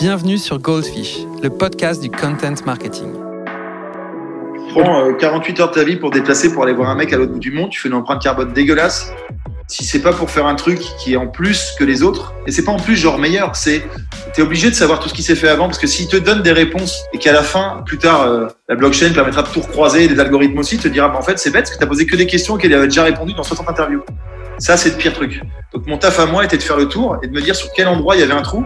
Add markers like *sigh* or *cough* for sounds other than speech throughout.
Bienvenue sur Goldfish, le podcast du content marketing. Tu prends 48 heures de ta vie pour déplacer pour aller voir un mec à l'autre bout du monde, tu fais une empreinte carbone dégueulasse. Si c'est pas pour faire un truc qui est en plus que les autres, et c'est pas en plus genre meilleur, c'est t'es obligé de savoir tout ce qui s'est fait avant parce que s'il te donne des réponses et qu'à la fin, plus tard, euh, la blockchain permettra de tout recroiser, les algorithmes aussi, te dira bah, en fait c'est bête parce que t'as posé que des questions qu'elle avait déjà répondu dans 60 interviews. Ça c'est le pire truc. Donc mon taf à moi était de faire le tour et de me dire sur quel endroit il y avait un trou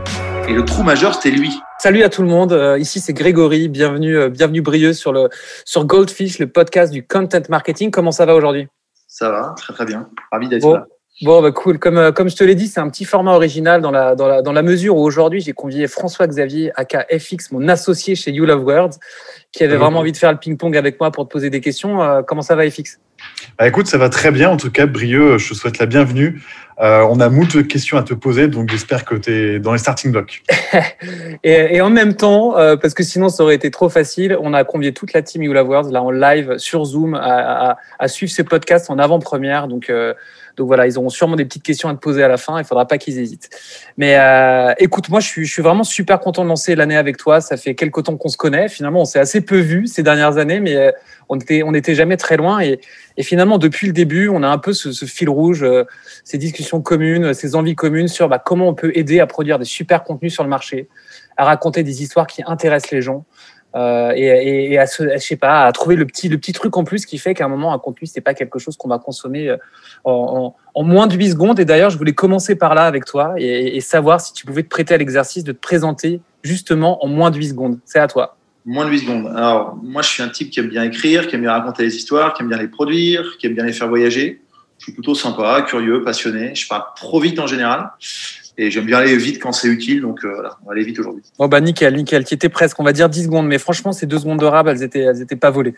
et le trou majeur, c'était lui. Salut à tout le monde. Euh, ici, c'est Grégory. Bienvenue, euh, bienvenue Brieux sur le sur Goldfish, le podcast du content marketing. Comment ça va aujourd'hui? Ça va, très très bien. Ravi d'être là. Bon, bah cool. Comme, euh, comme je te l'ai dit, c'est un petit format original dans la, dans la, dans la mesure où aujourd'hui, j'ai convié François-Xavier, aka FX, mon associé chez You Love Words, qui avait vraiment envie de faire le ping-pong avec moi pour te poser des questions. comment ça va, FX bah, Écoute, ça va très bien. En tout cas, Brieux, je te souhaite la bienvenue. Euh, on a moult de questions à te poser, donc j'espère que tu es dans les starting blocks. *laughs* et, en même temps, euh, parce que sinon ça aurait été trop facile, on a convié toute la team You Love Words là en live sur Zoom à, suivre ces podcasts en avant-première. Donc, euh, donc voilà, ils auront sûrement des petites questions à te poser à la fin. Il faudra pas qu'ils hésitent. Mais écoute, moi je suis, je suis vraiment super content de lancer l'année avec toi. Ça fait quelques temps qu'on se connaît. Finalement, on s'est assez peu vu ces dernières années, mais on était, on n'était jamais très loin. Et, et, finalement, depuis le début, on a un peu ce, ce fil rouge, ces discussions communes, ces envies communes sur bah, comment on peut aider à produire des super contenus sur le marché, à raconter des histoires qui intéressent les gens. Euh, et, à, je sais pas, à trouver le petit, le petit truc en plus qui fait qu'à un moment, un contenu, c'est pas quelque chose qu'on va consommer euh, en, moins de 8 secondes. Et d'ailleurs, je voulais commencer par là avec toi et, savoir si tu pouvais te prêter à l'exercice de te présenter justement en moins de 8 secondes. C'est à toi. Moins de 8 secondes. Alors, moi, je suis un type qui aime bien écrire, qui aime bien raconter les histoires, qui aime bien les produire, qui aime bien les faire voyager je suis plutôt sympa, curieux, passionné. Je parle trop vite en général. Et j'aime bien aller vite quand c'est utile, donc euh, voilà, on va aller vite aujourd'hui. Bon bah nickel, nickel, qui était presque, on va dire 10 secondes, mais franchement ces deux secondes de rab, elles étaient, elles étaient pas volées.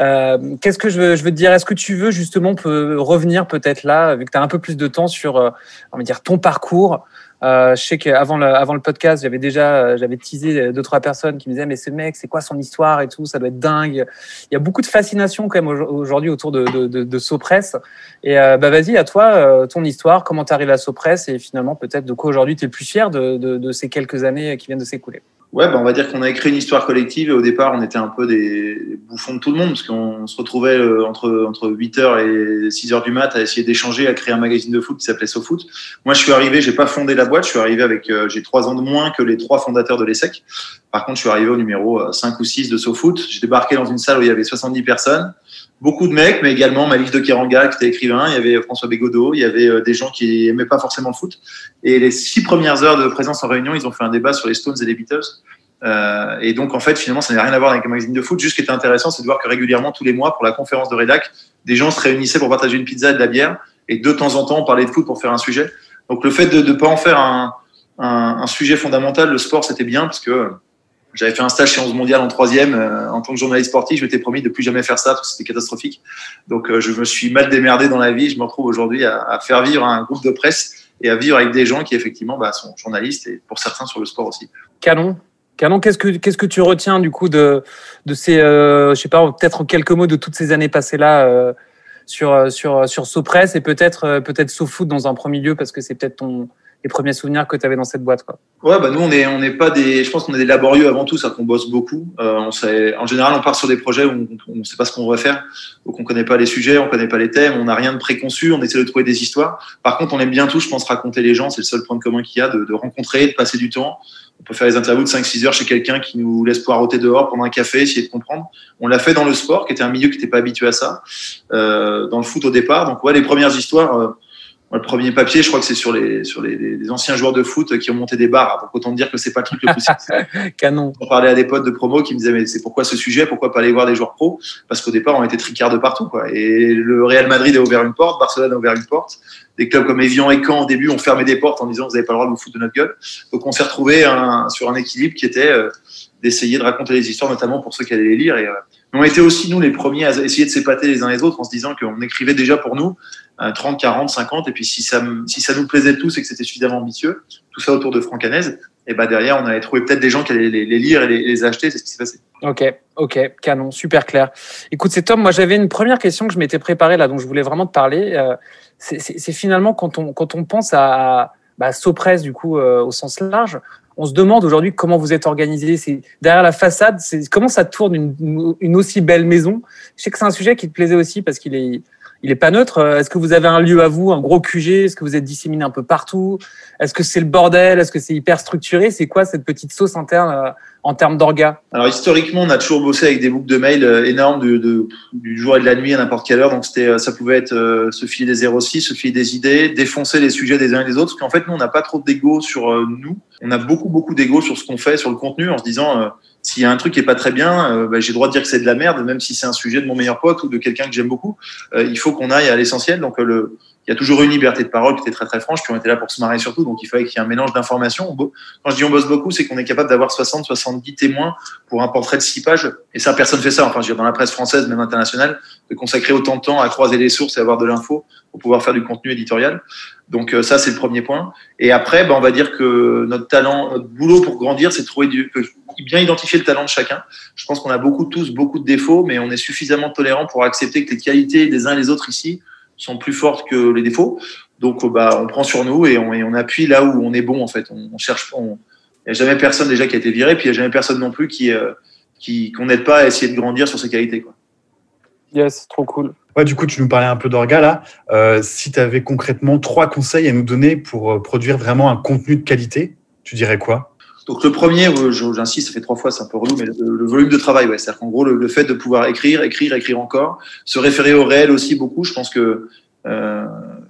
Euh, Qu'est-ce que je veux, je veux te dire? Est-ce que tu veux justement peut revenir peut-être là, vu que tu as un peu plus de temps sur, euh, on va dire ton parcours, euh, je sais qu'avant le, avant le podcast, j'avais déjà euh, j'avais teasé deux trois personnes qui me disaient mais ce mec, c'est quoi son histoire et tout, ça doit être dingue. Il y a beaucoup de fascination quand même aujourd'hui autour de, de, de, de Sopress. Et euh, bah vas-y à toi euh, ton histoire, comment tu arrives à Sopress et finalement peut-être de quoi aujourd'hui tu es le plus fier de, de, ces quelques années qui viennent de s'écouler. Ouais, bah on va dire qu'on a écrit une histoire collective et au départ, on était un peu des bouffons de tout le monde parce qu'on se retrouvait euh, entre, entre 8h et 6h du mat à essayer d'échanger, à créer un magazine de foot qui s'appelait SoFoot. Moi, je suis arrivé, j'ai pas fondé la boîte, je suis arrivé avec, euh, j'ai trois ans de moins que les trois fondateurs de l'ESSEC. Par contre, je suis arrivé au numéro 5 euh, ou 6 de SoFoot. J'ai débarqué dans une salle où il y avait 70 personnes beaucoup de mecs, mais également Malik de Keranga, qui était écrivain, il y avait François Bégodeau, il y avait des gens qui aimaient pas forcément le foot. Et les six premières heures de présence en réunion, ils ont fait un débat sur les Stones et les Beatles. Euh, et donc, en fait, finalement, ça n'a rien à voir avec un magazine de foot. Juste ce qui était intéressant, c'est de voir que régulièrement, tous les mois, pour la conférence de rédac, des gens se réunissaient pour partager une pizza et de la bière. Et de temps en temps, on parlait de foot pour faire un sujet. Donc, le fait de ne pas en faire un, un, un, sujet fondamental, le sport, c'était bien parce que j'avais fait un stage chez 11 mondial en troisième euh, en tant que journaliste sportif. Je m'étais promis de plus jamais faire ça parce que c'était catastrophique. Donc, euh, je me suis mal démerdé dans la vie. Je me retrouve aujourd'hui à, faire vivre un groupe de presse et à vivre avec des gens qui, effectivement, bah, sont journalistes et pour certains sur le sport aussi. Canon. Canon, qu'est-ce que qu'est-ce que tu retiens du coup de de ces, euh, je sais pas, peut-être en quelques mots de toutes ces années passées là euh, sur euh, sur sur Sopress et peut-être peut-être SoFoot dans un premier lieu parce que c'est peut-être ton les premiers souvenirs que tu avais dans cette boîte quoi. Ouais, bah nous on est on n'est pas des, je pense qu'on est des laborieux avant tout, ça qu'on bosse beaucoup. Euh, on sait, en général, on part sur des projets où on ne sait pas ce qu'on va faire, donc on connaît pas les sujets, on connaît pas les thèmes, on n'a rien de préconçu, on essaie de trouver des histoires. Par contre, on aime bien tout, je pense, raconter les gens, c'est le seul point commun qu'il y a, de, rencontrer, de passer du temps on peut faire des interviews de 5-6 heures chez quelqu'un qui nous laisse poireauter dehors, prendre un café, essayer de comprendre. On l'a fait dans le sport, qui était un milieu qui n'était pas habitué à ça, euh, dans le foot au départ. Donc ouais, les premières histoires, le premier papier, je crois que c'est sur les sur les, les, anciens joueurs de foot qui ont monté des bars. Donc autant dire que c'est pas le truc le plus *laughs* Canon. On parlait à des potes de promo qui me disaient mais c'est pourquoi ce sujet, pourquoi pas aller voir des joueurs pro? Parce qu'au départ on était tricard de partout quoi. Et le Real Madrid a ouvert une porte, Barcelone a ouvert une porte. Des clubs comme Evian et Caen au début ont fermé des portes en disant vous n'avez pas le droit de vous foutre de notre gueule. Donc on s'est retrouvé un, sur un équilibre qui était euh, d'essayer de raconter les histoires, notamment pour ceux qui allaient les lire. Et euh, on était aussi nous les premiers à essayer de s'épater les uns les autres en se disant qu'on écrivait déjà pour nous 30, 40, 50. Et puis si ça, si ça nous plaisait tous et que c'était suffisamment ambitieux, tout ça autour de Franck Hanez, et bah derrière, on allait trouver peut-être des gens qui allaient les, lire et les, acheter. C'est ce qui s'est passé. Ok, ok, canon, super clair. Écoute, c'est Tom. Moi, j'avais une première question que je m'étais préparée là, dont je voulais vraiment te parler. Euh, c'est finalement quand on, quand on pense à, bah, Sopress du coup au sens large. On se demande aujourd'hui comment vous êtes organisé. C'est derrière la façade, comment ça tourne une, une, aussi belle maison? Je sais que c'est un sujet qui te plaisait aussi parce qu'il est il est pas neutre. Est-ce que vous avez un lieu à vous, un gros QG Est-ce que vous êtes disséminé un peu partout? Est-ce que c'est le bordel? Est-ce que c'est hyper structuré? C'est quoi cette petite sauce interne euh, en termes d'orga? Alors historiquement, on a toujours bossé avec des boucles de mails euh, énormes du jour et de la nuit à n'importe quelle heure. Donc c'était, euh, ça pouvait être se filer des 06, se filer des idées, défoncer les sujets des uns et des autres. Parce qu'en fait, nous, on n'a pas trop d'ego sur nous. On a beaucoup, beaucoup d'ego sur ce qu'on fait, sur le contenu, en se disant s'il y a un truc qui est pas très bien, euh, bah, j'ai le droit de dire que c'est de la merde, même si c'est un sujet de mon meilleur pote ou de quelqu'un que j'aime beaucoup. Euh, il faut qu'on aille à l'essentiel. Donc, euh, le, il y a toujours une liberté de parole qui était très très franche, puis on était là pour se marrer surtout, donc il fallait qu'il y ait un mélange d'informations. Quand je dis on bosse beaucoup, c'est qu'on est capable d'avoir 60, 70 témoins pour un portrait de 6 pages, et ça personne fait ça. Enfin, je veux dire, dans la presse française, même internationale, de consacrer autant de temps à croiser les sources et avoir de l'info pour pouvoir faire du contenu éditorial. Donc ça, c'est le premier point. Et après, ben, on va dire que notre talent, notre boulot pour grandir, c'est de trouver du, bien identifier le talent de chacun. Je pense qu'on a beaucoup tous beaucoup de défauts, mais on est suffisamment tolérant pour accepter que les qualités des uns et des autres ici sont plus fortes que les défauts. Donc, bah, on prend sur nous et on, on appuie là où on est bon en fait. On, on cherche. Il n'y a jamais personne déjà qui a été viré, puis il n'y a jamais personne non plus qui euh, qui qu'on n'aide pas à essayer de grandir sur ses qualités. Quoi. Yes, trop cool. Ouais, du coup, tu nous parlais un peu d'orga là. Euh, si tu avais concrètement trois conseils à nous donner pour euh, produire vraiment un contenu de qualité, tu dirais quoi? Donc le premier, euh, j'insiste, ça fait trois fois, c'est un peu relou, mais le, volume de travail, ouais, c'est-à-dire qu'en gros le, fait de pouvoir écrire, écrire, écrire encore, se référer au réel aussi beaucoup. Je pense que euh,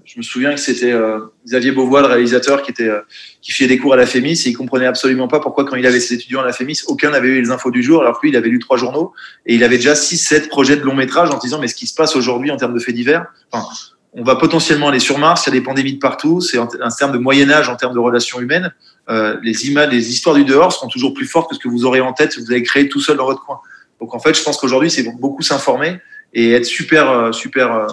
je me souviens que c'était euh, Xavier Beauvois, le réalisateur, qui était euh, qui fiait des cours à la Fémis et il comprenait absolument pas pourquoi quand il avait ses étudiants à la Fémis, aucun n'avait eu les infos du jour, alors que lui il avait lu trois journaux et il avait déjà six, sept projets de long métrage en disant mais ce qui se passe aujourd'hui en termes de faits divers. Enfin, on va potentiellement aller sur Mars, il y a des pandémies de partout, c'est un terme de Moyen Âge en termes de relations humaines. Euh, les images, les histoires du dehors seront toujours plus fortes que ce que vous aurez en tête si vous avez créé tout seul dans votre coin. Donc en fait, je pense qu'aujourd'hui, c'est beaucoup s'informer et être super, euh, super, euh,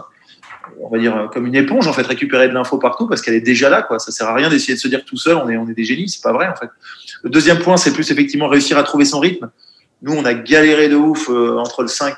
on va dire comme une éponge en fait, récupérer de l'info partout parce qu'elle est déjà là. Quoi. Ça sert à rien d'essayer de se dire tout seul, on est, on est des génies, c'est pas vrai en fait. Le deuxième point, c'est plus effectivement réussir à trouver son rythme. Nous, on a galéré de ouf entre le 5,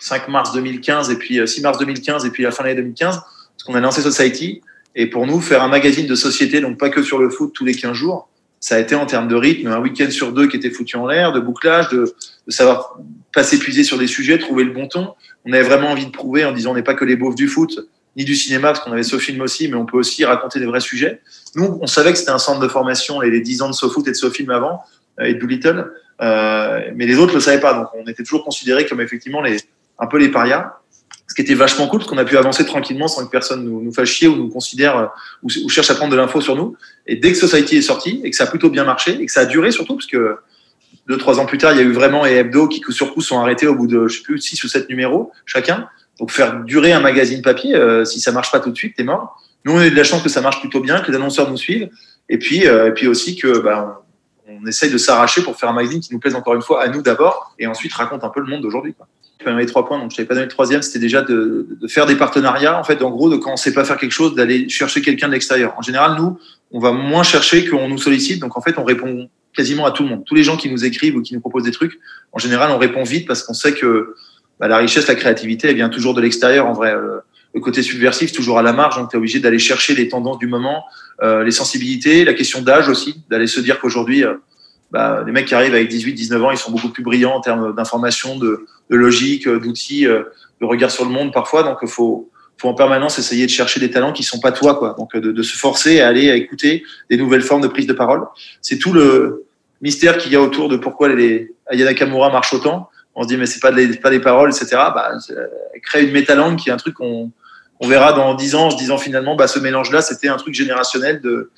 5 mars 2015 et puis 6 mars 2015 et puis la fin de l'année 2015 parce qu'on a lancé Society. Et pour nous, faire un magazine de société, donc pas que sur le foot tous les 15 jours, ça a été en termes de rythme, un week-end sur deux qui était foutu en l'air, de bouclage, de, de savoir pas s'épuiser sur des sujets, trouver le bon ton. On avait vraiment envie de prouver en disant on n'est pas que les beaufs du foot, ni du cinéma, parce qu'on avait SoFilm aussi, mais on peut aussi raconter des vrais sujets. Nous, on savait que c'était un centre de formation, les, les 10 ans de SoFoot et de SoFilm avant, euh, et de Doolittle, euh, mais les autres le savaient pas. Donc on était toujours considérés comme effectivement les, un peu les parias ce qui était vachement cool, parce qu'on a pu avancer tranquillement sans que personne nous, nous fasse chier ou nous considère euh, ou, cherche à prendre de l'info sur nous. Et dès que Society est sorti et que ça a plutôt bien marché et que ça a duré surtout, parce que deux trois ans plus tard, il y a eu vraiment et Hebdo qui sur coup sont arrêtés au bout de je sais plus six ou sept numéros chacun. Donc faire durer un magazine papier, euh, si ça marche pas tout de suite, t'es mort. Nous on a eu de la chance que ça marche plutôt bien, que les annonceurs nous suivent, et puis euh, et puis aussi que bah, on, on essaye de s'arracher pour faire un magazine qui nous plaise encore une fois à nous d'abord, et ensuite raconte un peu le monde d'aujourd'hui les trois points, donc je t'avais pas donné le troisième, c'était déjà de, faire des partenariats. En fait, en gros, de quand on sait pas faire quelque chose, d'aller chercher quelqu'un de l'extérieur. En général, nous, on va moins chercher qu'on nous sollicite. Donc en fait, on répond quasiment à tout le monde. Tous les gens qui nous écrivent ou qui nous proposent des trucs, en général, on répond vite parce qu'on sait que bah, la richesse, la créativité, elle vient toujours de l'extérieur. En vrai, le, côté subversif, toujours à la marge. Donc tu es obligé d'aller chercher les tendances du moment, euh, les sensibilités, la question d'âge aussi, d'aller se dire qu'aujourd'hui euh, bah, les mecs qui arrivent avec 18, 19 ans, ils sont beaucoup plus brillants en termes d'information, de, logique, d'outils, euh, de regard sur le monde parfois. Donc, il faut, faut en permanence essayer de chercher des talents qui sont pas toi, quoi. Donc, de, de se forcer à aller à écouter des nouvelles formes de prise de parole. C'est tout le mystère qu'il y a autour de pourquoi les Ayana Kamura marche autant. On se dit, mais c'est pas pas des paroles, etc. Bah, créer une métalangue qui est un truc qu'on on verra dans dix ans en se disant finalement, bah, ce mélange-là, c'était un truc générationnel de,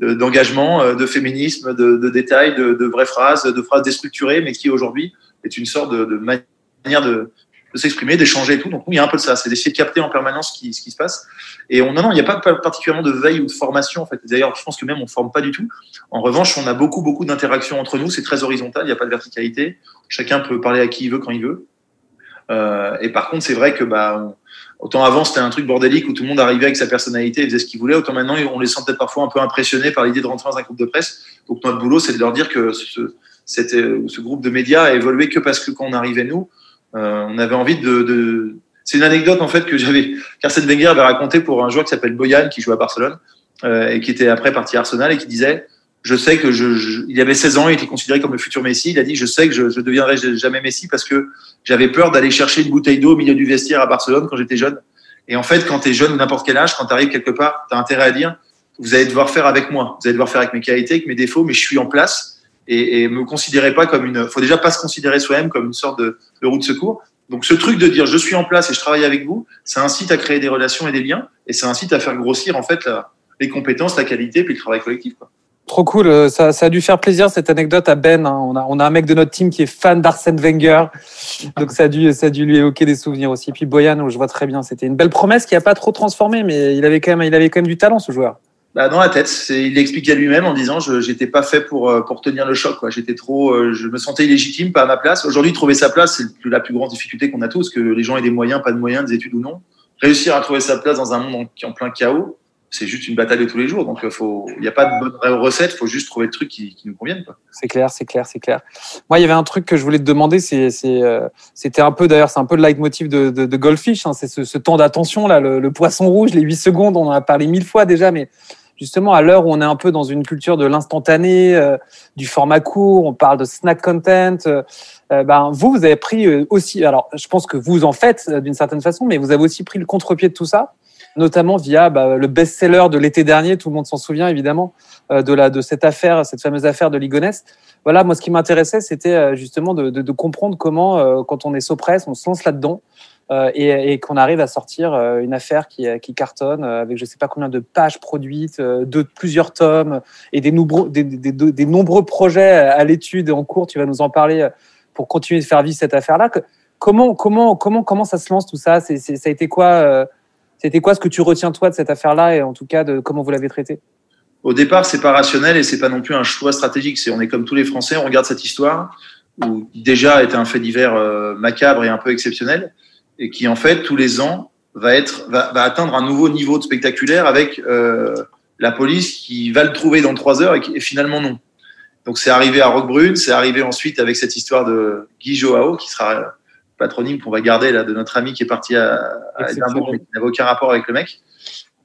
d'engagement, euh, de, féminisme, de, de détails, de, de, vraies phrases, de phrases déstructurées, mais qui aujourd'hui est une sorte de, manière de, s'exprimer, d'échanger et tout. Donc, il y a un peu de ça. C'est d'essayer de capter en permanence ce qui, ce qui se passe. Et on, non, non, il n'y a pas particulièrement de veille ou de formation, en fait. D'ailleurs, je pense que même on ne forme pas du tout. En revanche, on a beaucoup, beaucoup d'interactions entre nous. C'est très horizontal. Il n'y a pas de verticalité. Chacun peut parler à qui il veut quand il veut. Euh, et par contre, c'est vrai que, bah, Autant avant, c'était un truc bordélique où tout le monde arrivait avec sa personnalité et faisait ce qu'il voulait. Autant maintenant, on les sent peut-être parfois un peu impressionnés par l'idée de rentrer dans un groupe de presse. Donc notre boulot, c'est de leur dire que ce, ce groupe de médias a évolué que parce que quand on arrivait nous, euh, on avait envie de. C'est une anecdote en fait que j'avais. Carsten Wenger avait raconté pour un joueur qui s'appelle Boyan qui joue à Barcelone. euh, et qui était après parti Arsenal et qui disait je sais que je, il avait 16 ans, il était considéré comme le futur Messi. Il a dit je sais que je, je deviendrai jamais Messi parce que j'avais peur d'aller chercher une bouteille d'eau au milieu du vestiaire à Barcelone quand j'étais jeune. Et en fait, quand tu es jeune ou n'importe quel âge, quand tu quelque part, tu as intérêt à dire vous allez devoir faire avec moi, vous allez devoir faire avec mes qualités, avec mes défauts, mais je suis en place et, et me considérez pas comme une. Faut déjà pas se considérer soi-même comme une sorte de, roue de secours. Donc ce truc de dire je suis en place et je travaille avec vous, ça incite à créer des relations et des liens et ça incite à faire grossir en fait les compétences, la qualité puis le travail collectif. Quoi. Trop cool, euh, ça, a dû faire plaisir cette anecdote à Ben. Hein. On, a, un mec de notre team qui est fan d'Arsène Wenger, donc ça a, dû, ça a dû lui évoquer des souvenirs aussi. Puis Boyan, je vois très bien, c'était une belle promesse qui a pas trop transformé, mais il avait quand même, il avait quand même du talent ce joueur. Bah, dans la tête, il l'expliquait lui-même en disant je j'étais pas fait pour euh, pour tenir le choc. J'étais trop, euh, je me sentais illégitime, pas à ma place. Aujourd'hui, trouver sa place, c'est la plus grande difficulté qu'on a tous, que les gens aient des moyens, pas de moyens, des études ou non. Réussir à trouver sa place dans un monde en plein chaos, c'est juste une bataille de tous les jours. Donc, il n'y a pas de bonne recette. Il faut juste trouver le truc qui, qui nous convienne. C'est clair, c'est clair, c'est clair. Moi, il y avait un truc que je voulais te demander. Euh, c'était un peu, d'ailleurs, c'est un peu le leitmotiv de, Goldfish. Hein, c'est ce, temps d'attention le, poisson rouge, les 8 secondes. On en a parlé mille fois déjà, mais justement à l'heure où on est un peu dans une culture de l'instantané, euh, du format court, on parle de snack content. Euh, ben vous, vous avez pris aussi. Alors, je pense que vous en faites d'une certaine façon, mais vous avez aussi pris le contre-pied de tout ça notamment via bah, le best-seller de l'été dernier, tout le monde s'en souvient évidemment, euh, de, la, de cette affaire, cette fameuse affaire de Ligonès. Voilà, moi ce qui m'intéressait, c'était euh, justement de, comprendre comment, euh, quand on est Sopress, on se lance là-dedans et, qu'on arrive à sortir une affaire qui, qui cartonne avec je sais pas combien de pages produites, de plusieurs tomes et des, nombreux, des, nombreux projets à l'étude et en cours. Tu vas nous en parler pour continuer de faire vivre cette affaire-là. Comment, comment, comment, comment ça se lance tout ça? Ça a été quoi c'était quoi ce que tu retiens toi de cette affaire-là et en tout cas de comment vous l'avez traitée Au départ, c'est pas rationnel et c'est pas non plus un choix stratégique. C'est on est comme tous les Français, on regarde cette histoire où déjà était un fait divers euh, macabre et un peu exceptionnel et qui en fait tous les ans va être va, atteindre un nouveau niveau de spectaculaire avec euh, la police qui va le trouver dans trois heures et, et finalement non. Donc c'est arrivé à Roquebrune, c'est arrivé ensuite avec cette histoire de Guy Joao qui sera patronyme qu'on va garder là de notre ami qui est parti à, à Edimbourg mais qui n'avait aucun rapport avec le mec.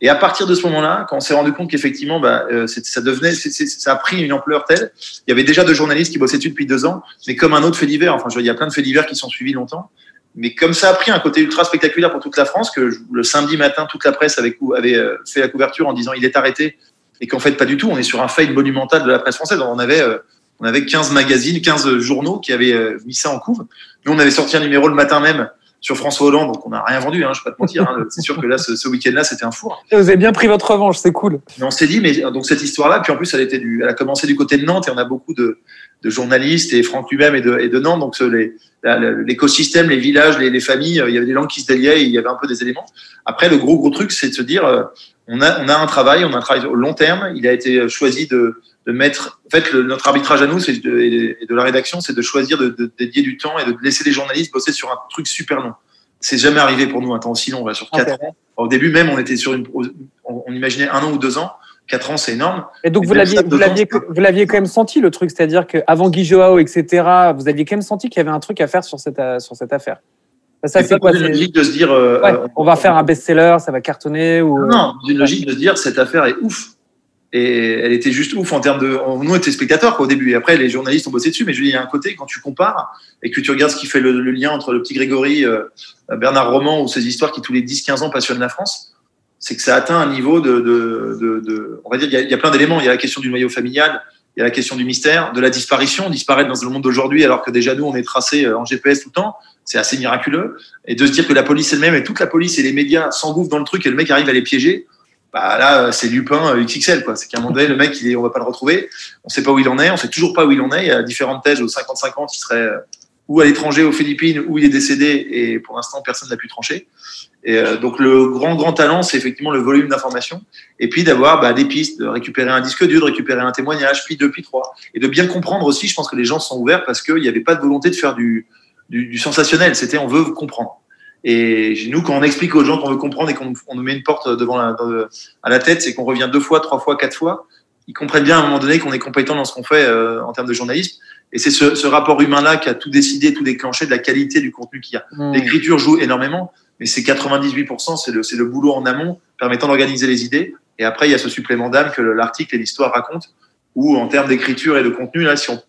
Et à partir de ce moment-là, quand on s'est rendu compte qu'effectivement, bah, euh, ça devenait, c est, c est, ça a pris une ampleur telle. Il y avait déjà deux journalistes qui bossaient dessus depuis deux ans, mais comme un autre fait divers. Enfin, je veux dire, il y a plein de faits divers qui sont suivis longtemps. Mais comme ça a pris un côté ultra spectaculaire pour toute la France, que le samedi matin, toute la presse avait, avait euh, fait la couverture en disant il est arrêté, et qu'en fait pas du tout. On est sur un fail monumental de la presse française. On avait euh, on avait 15 magazines, 15 journaux qui avaient euh, mis ça en couve. Nous, on avait sorti un numéro le matin même sur François Hollande, donc on n'a rien vendu, hein, je ne vais pas te mentir. Hein. C'est sûr que là, ce, ce week-end-là, c'était un four. Et vous avez bien pris votre revanche, c'est cool. Mais on s'est dit, mais donc cette histoire-là, puis en plus, elle, était du, elle a commencé du côté de Nantes et on a beaucoup de, de journalistes et Franck lui-même et de, et de Nantes, donc l'écosystème, les villages, les, les, familles, il y avait des langues qui se déliaient, et il y avait un peu des éléments. Après, le gros gros truc, c'est de se dire, euh, on a, on a un travail, on a un travail au long terme. Il a été choisi de, de mettre. En fait, le, notre arbitrage à nous, c'est de, et de la rédaction, c'est de choisir de, de, dédier du temps et de laisser les journalistes bosser sur un truc super long. C'est jamais arrivé pour nous un temps aussi long, on va sur quatre okay. ans. Au début même, on était sur une, on, on imaginait un an ou deux ans. Quatre ans, c'est énorme. Et donc, vous l'aviez, vous l'aviez, vous l'aviez quand même senti, le truc, c'est-à-dire qu'avant Guy Joao, etc., vous aviez quand même senti qu'il y avait un truc à faire sur cette, sur cette affaire. Ça, c'est quoi une logique de se dire, euh, ouais, on va faire un best-seller, ça va cartonner ou. Non, une logique de se dire, cette affaire est ouf et elle était juste ouf en termes de. Nous, on était spectateurs quoi, au début. Et après, les journalistes ont bossé dessus. Mais je dis, il y a un côté, quand tu compares et que tu regardes ce qui fait le, lien entre le petit Grégory, euh, Bernard Roman ou ces histoires qui, tous les 10-15 ans, passionnent la France, c'est que ça atteint un niveau de. de, de, de on va dire, il y, a, plein d'éléments. Il y a la question du noyau familial, il y a la question du mystère, de la disparition, disparaître dans le monde d'aujourd'hui, alors que déjà nous, on est tracé en GPS tout le temps. C'est assez miraculeux. Et de se dire que la police elle-même et toute la police et les médias s'engouffrent dans le truc et le mec arrive à les piéger bah là c'est Lupin XXL quoi. C'est qu'à un moment donné le mec il est, on va pas le retrouver, on sait pas où il en est, on sait toujours pas où il en est. Il y a différentes thèses aux 50-50 il serait ou à l'étranger aux Philippines où il est décédé et pour l'instant personne n'a pu trancher. Et euh, donc le grand grand talent c'est effectivement le volume d'informations et puis d'avoir bah, des pistes, de récupérer un disque dur, de récupérer un témoignage, puis deux puis trois et de bien comprendre aussi. Je pense que les gens sont ouverts parce qu'il n'y avait pas de volonté de faire du, du, du sensationnel. C'était on veut comprendre. Et nous, quand on explique aux gens qu'on veut comprendre et qu'on nous met une porte devant la, à la tête, c'est qu'on revient deux fois, trois fois, quatre fois. Ils comprennent bien à un moment donné qu'on est compétent dans ce qu'on fait euh, en termes de journalisme. Et c'est ce, ce, rapport humain-là qui a tout décidé, tout déclenché de la qualité du contenu qu'il y a. Mmh. L'écriture joue énormément, mais c'est 98%, c'est le, le boulot en amont permettant d'organiser les idées Et après, il y a ce supplément d'âme que l'article et l'histoire racontent, où en termes d'écriture et de contenu, là, si on,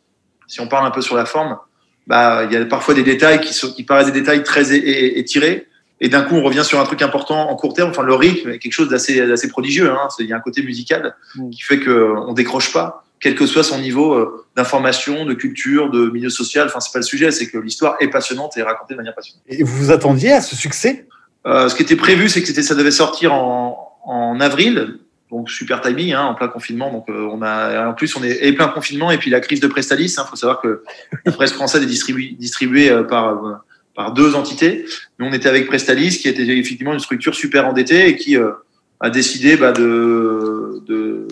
si on parle un peu sur la forme, bah, il y a parfois des détails qui, sont, qui paraissent des détails très étirés. Et d'un coup, on revient sur un truc important en court terme. Enfin, le rythme est quelque chose d'assez, d'assez prodigieux. Hein. Il y a un côté musical mm. qui fait qu'on décroche pas, quel que soit son niveau euh, d'information, de culture, de milieu social. Enfin, c'est pas le sujet. C'est que l'histoire est passionnante et racontée de manière passionnante. Et vous vous attendiez à ce succès? Euh, Ce qui était prévu, c'est que c'était, ça devait sortir en, en avril donc super timing hein, en plein confinement. Donc euh, on a en plus on est et plein confinement et puis la crise de Prestalis. Il hein, faut savoir que la presse française est distribuée, distribuée euh, par euh, par deux entités. Nous on était avec Prestalis qui était effectivement une structure super endettée et qui a décidé bah, de, de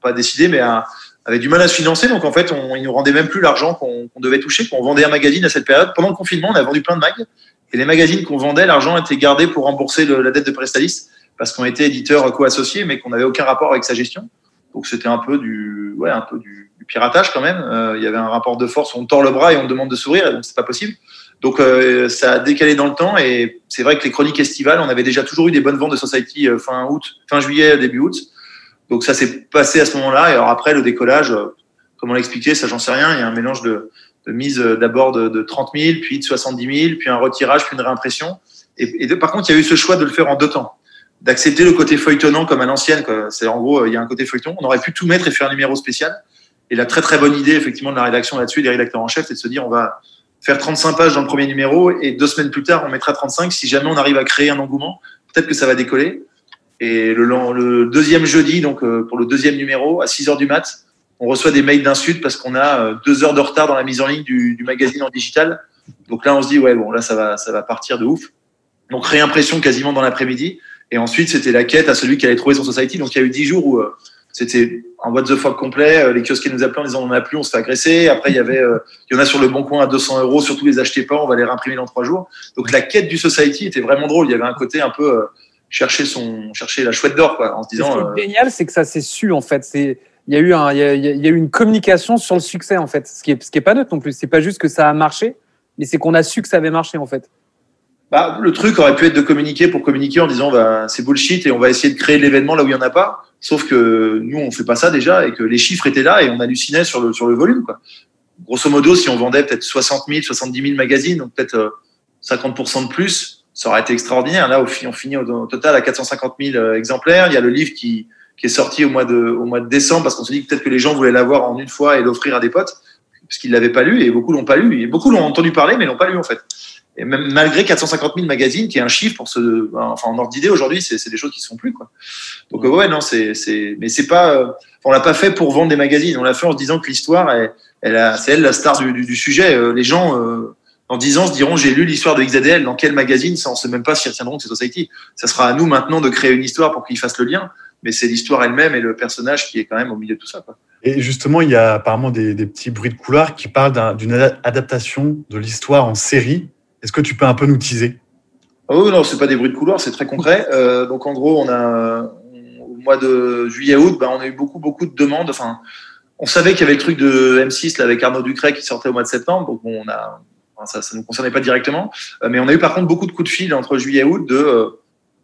pas décidé mais a, avait du mal à se financer. Donc en fait on, il nous rendait même plus l'argent qu'on devait toucher. Qu'on vendait un magazine à cette période. Pendant le confinement on a vendu plein de mags et les magazines qu'on vendait l'argent était gardé pour rembourser la dette de Prestalis parce qu'on était éditeur co-associé, mais qu'on n'avait aucun rapport avec sa gestion. Donc c'était un peu du, ouais, un peu du, piratage quand même. Euh, il y avait un rapport de force, on tord le bras et on demande de sourire, donc c'est pas possible. Donc euh, ça a décalé dans le temps, et c'est vrai que les chroniques estivales, on avait déjà toujours eu des bonnes ventes de Society euh, fin août, fin juillet, début août. Donc ça s'est passé à ce moment-là, et alors après le décollage, comment l'expliquer, ça j'en sais rien. Il y a un mélange de, mise d'abord de, de 30 000, puis de 70 000, puis un retirage, puis une réimpression. Et par contre, il y a eu ce choix de le faire en deux temps d'accepter le côté feuilletonnant comme à l'ancienne. C'est en gros, il y a un côté feuilleton. On aurait pu tout mettre et faire un numéro spécial. Et la très très bonne idée effectivement de la rédaction là-dessus, des rédacteurs en chef, c'est de se dire on va faire 35 pages dans le premier numéro et deux semaines plus tard on mettra 35. Si jamais on arrive à créer un engouement, peut-être que ça va décoller. Et le, le deuxième jeudi, donc euh, pour le deuxième numéro, à 6 heures du mat, on reçoit des mails d'insultes parce qu'on a euh, deux heures de retard dans la mise en ligne du, du magazine en digital. Donc là, on se dit ouais bon là ça va ça va partir de ouf. Donc réimpression quasiment dans l'après-midi. Et ensuite, c'était la quête à celui qui allait trouver son society. Donc, il y a eu dix jours où euh, c'était un what the fuck complet. Euh, les kiosques nous appelaient en disant on n'en a plus, on se fait agresser. Après, il y avait, euh, il y en a sur le bon coin à 200 euros, surtout les achetez pas, on va les réimprimer dans trois jours. Donc, la quête du society était vraiment drôle. Il y avait un côté un peu chercher son, chercher la chouette d'or, quoi, en se disant. Ce qui est génial, c'est que ça s'est su, en fait. C'est, il y a eu un, il y a, il y a eu une communication sur le succès, en fait. Ce qui est, ce qui est pas neutre non plus. C'est pas juste que ça a marché, mais c'est qu'on a su que ça avait marché, en fait. Bah, le truc aurait pu être de communiquer pour communiquer en disant bah, c'est bullshit et on va essayer de créer l'événement là où il n'y en a pas. Sauf que nous, on fait pas ça déjà et que les chiffres étaient là et on hallucinait sur le, sur le volume. Quoi. Grosso modo, si on vendait peut-être 60 000, 70 000 magazines, donc peut-être 50% euh, de plus, ça aurait été extraordinaire. Là, on finit au, total à 450 000 euh, exemplaires. Il y a le livre qui, qui est sorti au mois de, au mois de décembre parce qu'on se dit peut-être que les gens voulaient l'avoir en une fois et l'offrir à des potes parce qu'ils l'avaient pas lu et beaucoup l'ont pas lu. Et beaucoup l'ont entendu parler mais l'ont pas lu en fait et même malgré 450 000 magazines, qui est un chiffre pour ce, enfin en ordre d'idée aujourd'hui, c'est des choses qui se font plus quoi. Donc ouais, non, c'est c'est, mais c'est pas, euh, on l'a pas fait pour vendre des magazines. On l'a fait en se disant que l'histoire, elle, elle c'est elle la star du, du, sujet. Euh, les gens euh, en 10 ans se diront j'ai lu l'histoire de XADL dans quel magazine, ça on sait même pas s'ils retiendront que c'est Society. Ça sera à nous maintenant de créer une histoire pour qu'ils fassent le lien. Mais c'est l'histoire elle-même et le personnage qui est quand même au milieu de tout ça. Quoi. Et justement, il y a apparemment des, des petits bruits de couloir qui parlent d'une adaptation de l'histoire en série est-ce que tu peux un peu nous teaser? Oh non, c'est pas des bruits de couloir, c'est très concret. *laughs* Euh, donc en gros, on a au mois de juillet-août, bah, on a eu beaucoup beaucoup de demandes. Enfin, on savait qu'il y avait le truc de M6 là, avec Arnaud Ducret qui sortait au mois de septembre. Donc bon, on a ça, ne nous concernait pas directement, euh, mais on a eu par contre beaucoup de coups de fil entre juillet et août de euh,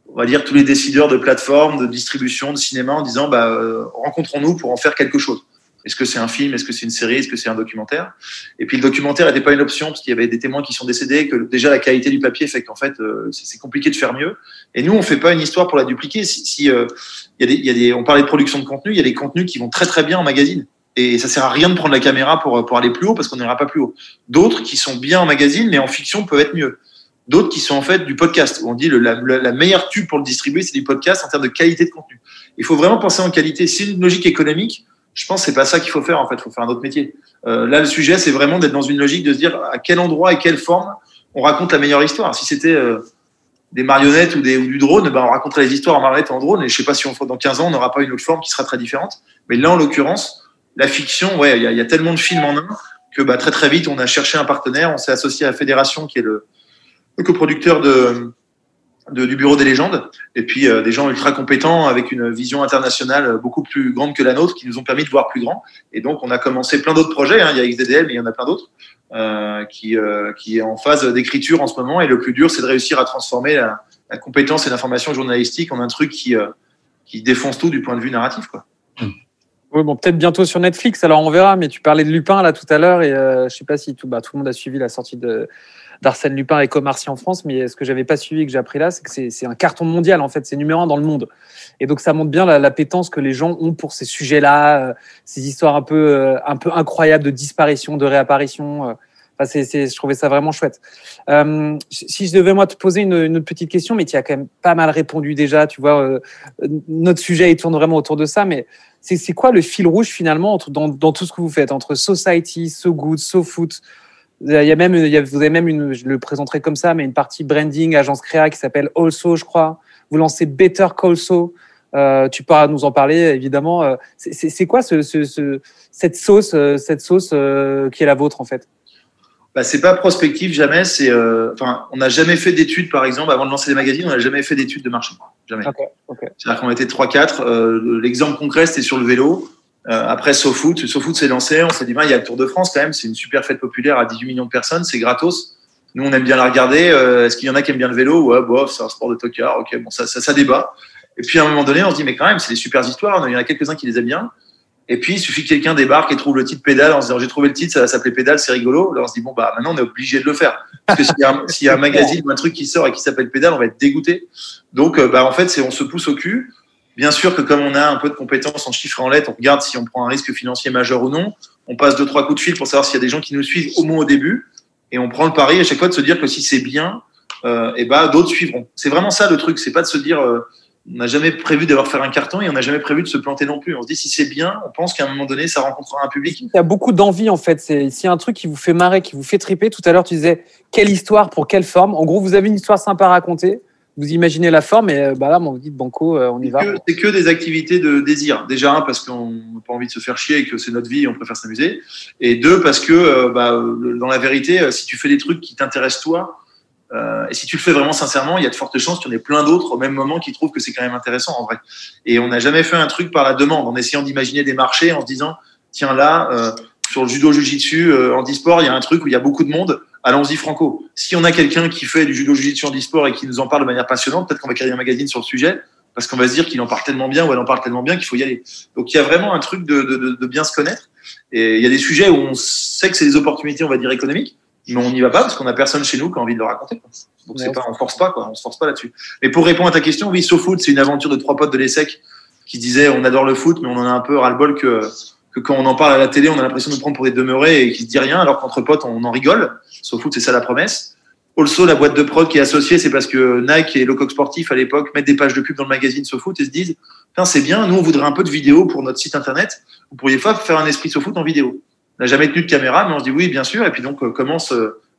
on va dire tous les décideurs de plateformes, de distribution, de cinéma en disant bah, rencontrons-nous pour en faire quelque chose. Est-ce que c'est un film? Est-ce que c'est une série? Est-ce que c'est un documentaire? Et puis le documentaire n'était pas une option parce qu'il y avait des témoins qui sont décédés, que déjà la qualité du papier fait qu'en fait euh, c'est compliqué de faire mieux. Et nous on fait pas une histoire pour la dupliquer. Si, euh, on parlait de production de contenu, il y a des contenus qui vont très très bien en magazine. Et ça sert à rien de prendre la caméra pour, pour aller plus haut parce qu'on n'ira pas plus haut. D'autres qui sont bien en magazine mais en fiction peuvent être mieux. D'autres qui sont en fait du podcast. On dit le, la, la meilleure tube pour le distribuer, c'est du podcast en termes de qualité de contenu. Il faut vraiment penser en qualité. C'est une logique économique je pense que c'est pas ça qu'il faut faire en fait. Il faut faire un autre métier. Euh, là, le sujet, c'est vraiment d'être dans une logique de se dire à quel endroit et quelle forme on raconte la meilleure histoire. Si c'était euh, des marionnettes ou, des, ou du drone, ben on raconterait les histoires en marionnettes et en drone. Et je sais pas si dans 15 ans, on n'aura pas une autre forme qui sera très différente. Mais là, en l'occurrence, la fiction, ouais, il y, y, a tellement de films en un que bah, très très vite, on a cherché un partenaire. On s'est associé à la Fédération, qui est le, le coproducteur de du bureau des légendes, et puis euh, des gens ultra compétents avec une vision internationale beaucoup plus grande que la nôtre, qui nous ont permis de voir plus grand. Et donc, on a commencé plein d'autres projets. Hein. Il y a XDDL, mais il y en a plein d'autres euh, qui, euh, qui est en phase d'écriture en ce moment. Et le plus dur, c'est de réussir à transformer la, compétence et l'information journalistique en un truc qui qui défonce tout du point de vue narratif. Quoi. Oui, bon, peut-être bientôt sur Netflix, alors on verra, mais tu parlais de Lupin là tout à l'heure, et euh, je sais pas si tout, bah, tout le monde a suivi la sortie de, d'Arsène Lupin et Comarcy en France, mais ce que j'avais pas suivi et que j'ai appris là, c'est que c'est, un carton mondial en fait, c'est numéro un dans le monde. Et donc ça montre bien la, la que les gens ont pour ces sujets-là, euh, ces histoires un peu, euh, un peu incroyables de disparition, de réapparition. Enfin, c'est, c'est, je trouvais ça vraiment chouette. Euh, si je devais moi te poser une, petite question, mais tu as quand même pas mal répondu déjà, tu vois, euh, notre sujet il tourne vraiment autour de ça, mais c'est quoi le fil rouge finalement entre, dans, dans tout ce que vous faites entre Society, So Good, So Foot il y a même, il y a, vous avez même une, je le présenterai comme ça, mais une partie branding, agence créa qui s'appelle Also, je crois. Vous lancez Better Calso. Euh, tu pourras nous en parler évidemment. Euh, c'est, quoi ce, ce, ce, cette sauce, euh, cette sauce euh, qui est la vôtre en fait? Bah, c'est pas prospectif jamais. C'est, euh, enfin, on n'a jamais fait d'études, par exemple, avant de lancer les magazines, on n'a jamais fait d'études de marché. Jamais. okay, okay. C'est-à-dire qu'on était 3-4. Euh, l'exemple concret, c'était sur le vélo. Euh, après SoFoot, SoFoot s'est lancé. On s'est dit, ben, il y a le Tour de France quand même. C'est une super fête populaire à 18 millions de personnes. C'est gratos. Nous, on aime bien la regarder. Euh, est-ce qu'il y en a qui aiment bien le vélo? Ouais, bof, c'est un sport de tocard. Ok, bon, ça, ça, débat. Et puis à un moment donné, on se dit, mais quand même, c'est des super histoires. Il y en a quelques-uns qui les aiment bien. Et puis, il suffit que quelqu'un débarque et trouve le titre pédale en se disant, j'ai trouvé le titre, ça va s'appeler pédale, c'est rigolo. Alors on se dit, bon, bah, maintenant, on est obligé de le faire. Parce que s'il y, a un, y a un magazine ou un truc qui sort et qui s'appelle pédale, on va être dégoûté. Donc, bah, en fait, c'est, on se pousse au cul. Bien sûr que comme on a un peu de compétences en chiffres et en lettres, on regarde si on prend un risque financier majeur ou non. On passe deux, trois coups de fil pour savoir s'il y a des gens qui nous suivent au moins au début. Et on prend le pari à chaque fois de se dire que si c'est bien, euh, et bah, d'autres suivront. C'est vraiment ça le truc. C'est pas de se dire, euh, on n'a jamais prévu d'avoir faire un carton et on n'a jamais prévu de se planter non plus. On se dit si c'est bien, on pense qu'à un moment donné, ça rencontrera un public. Il y a beaucoup d'envie en fait. C'est s'il y a un truc qui vous fait marrer, qui vous fait triper. Tout à l'heure, tu disais quelle histoire pour quelle forme? En gros, vous avez une histoire sympa à raconter. Vous imaginez la forme et bah là, on vous dit banco, on y va. C'est que des activités de désir. Déjà un parce qu'on n'a pas envie de se faire chier et que c'est notre vie, on préfère s'amuser. Et deux parce que bah, dans la vérité, si tu fais des trucs qui t'intéressent toi, euh, et si tu le fais vraiment sincèrement, il y a de fortes chances qu'il y en ait plein d'autres au même moment qui trouvent que c'est quand même intéressant en vrai. Et on n'a jamais fait un truc par la demande, en essayant d'imaginer des marchés, en se disant tiens là, euh, sur le judo jujitsu, euh, en e-sport, il y a un truc où il y a beaucoup de monde. Allons-y franco. Si on a quelqu'un qui fait du judo jujitsu en e-sport et qui nous en parle de manière passionnante, peut-être qu'on va créer un magazine sur le sujet parce qu'on va se dire qu'il en parle tellement bien ou elle en parle tellement bien qu'il faut y aller. Donc il y a vraiment un truc de, de, de bien se connaître. Et il y a des sujets où on sait que c'est des opportunités, on va dire économiques mais on n'y va pas parce qu'on a personne chez nous qui a envie de le raconter. Quoi. Donc c'est pas, on force pas, quoi. On se force pas là-dessus. Mais pour répondre à ta question, oui, SoFoot, c'est une aventure de trois potes de l'ESSEC qui disaient on adore le foot, mais on en a un peu ras-le-bol que, quand on en parle à la télé, on a l'impression de nous prendre pour des demeurés et qui se dit rien, alors qu'entre potes, on en rigole. SoFoot, c'est ça la promesse. Also, la boîte de prod qui est associée, c'est parce que Nike et Lecoq Sportif à l'époque mettent des pages de pub dans le magazine SoFoot et se disent, c'est bien, nous on voudrait un peu de vidéo pour notre site internet. Vous pourriez pas faire un esprit SoFoot en vidéo. On n'a jamais tenu de caméra, mais on se dit oui, bien sûr. Et puis donc euh, commence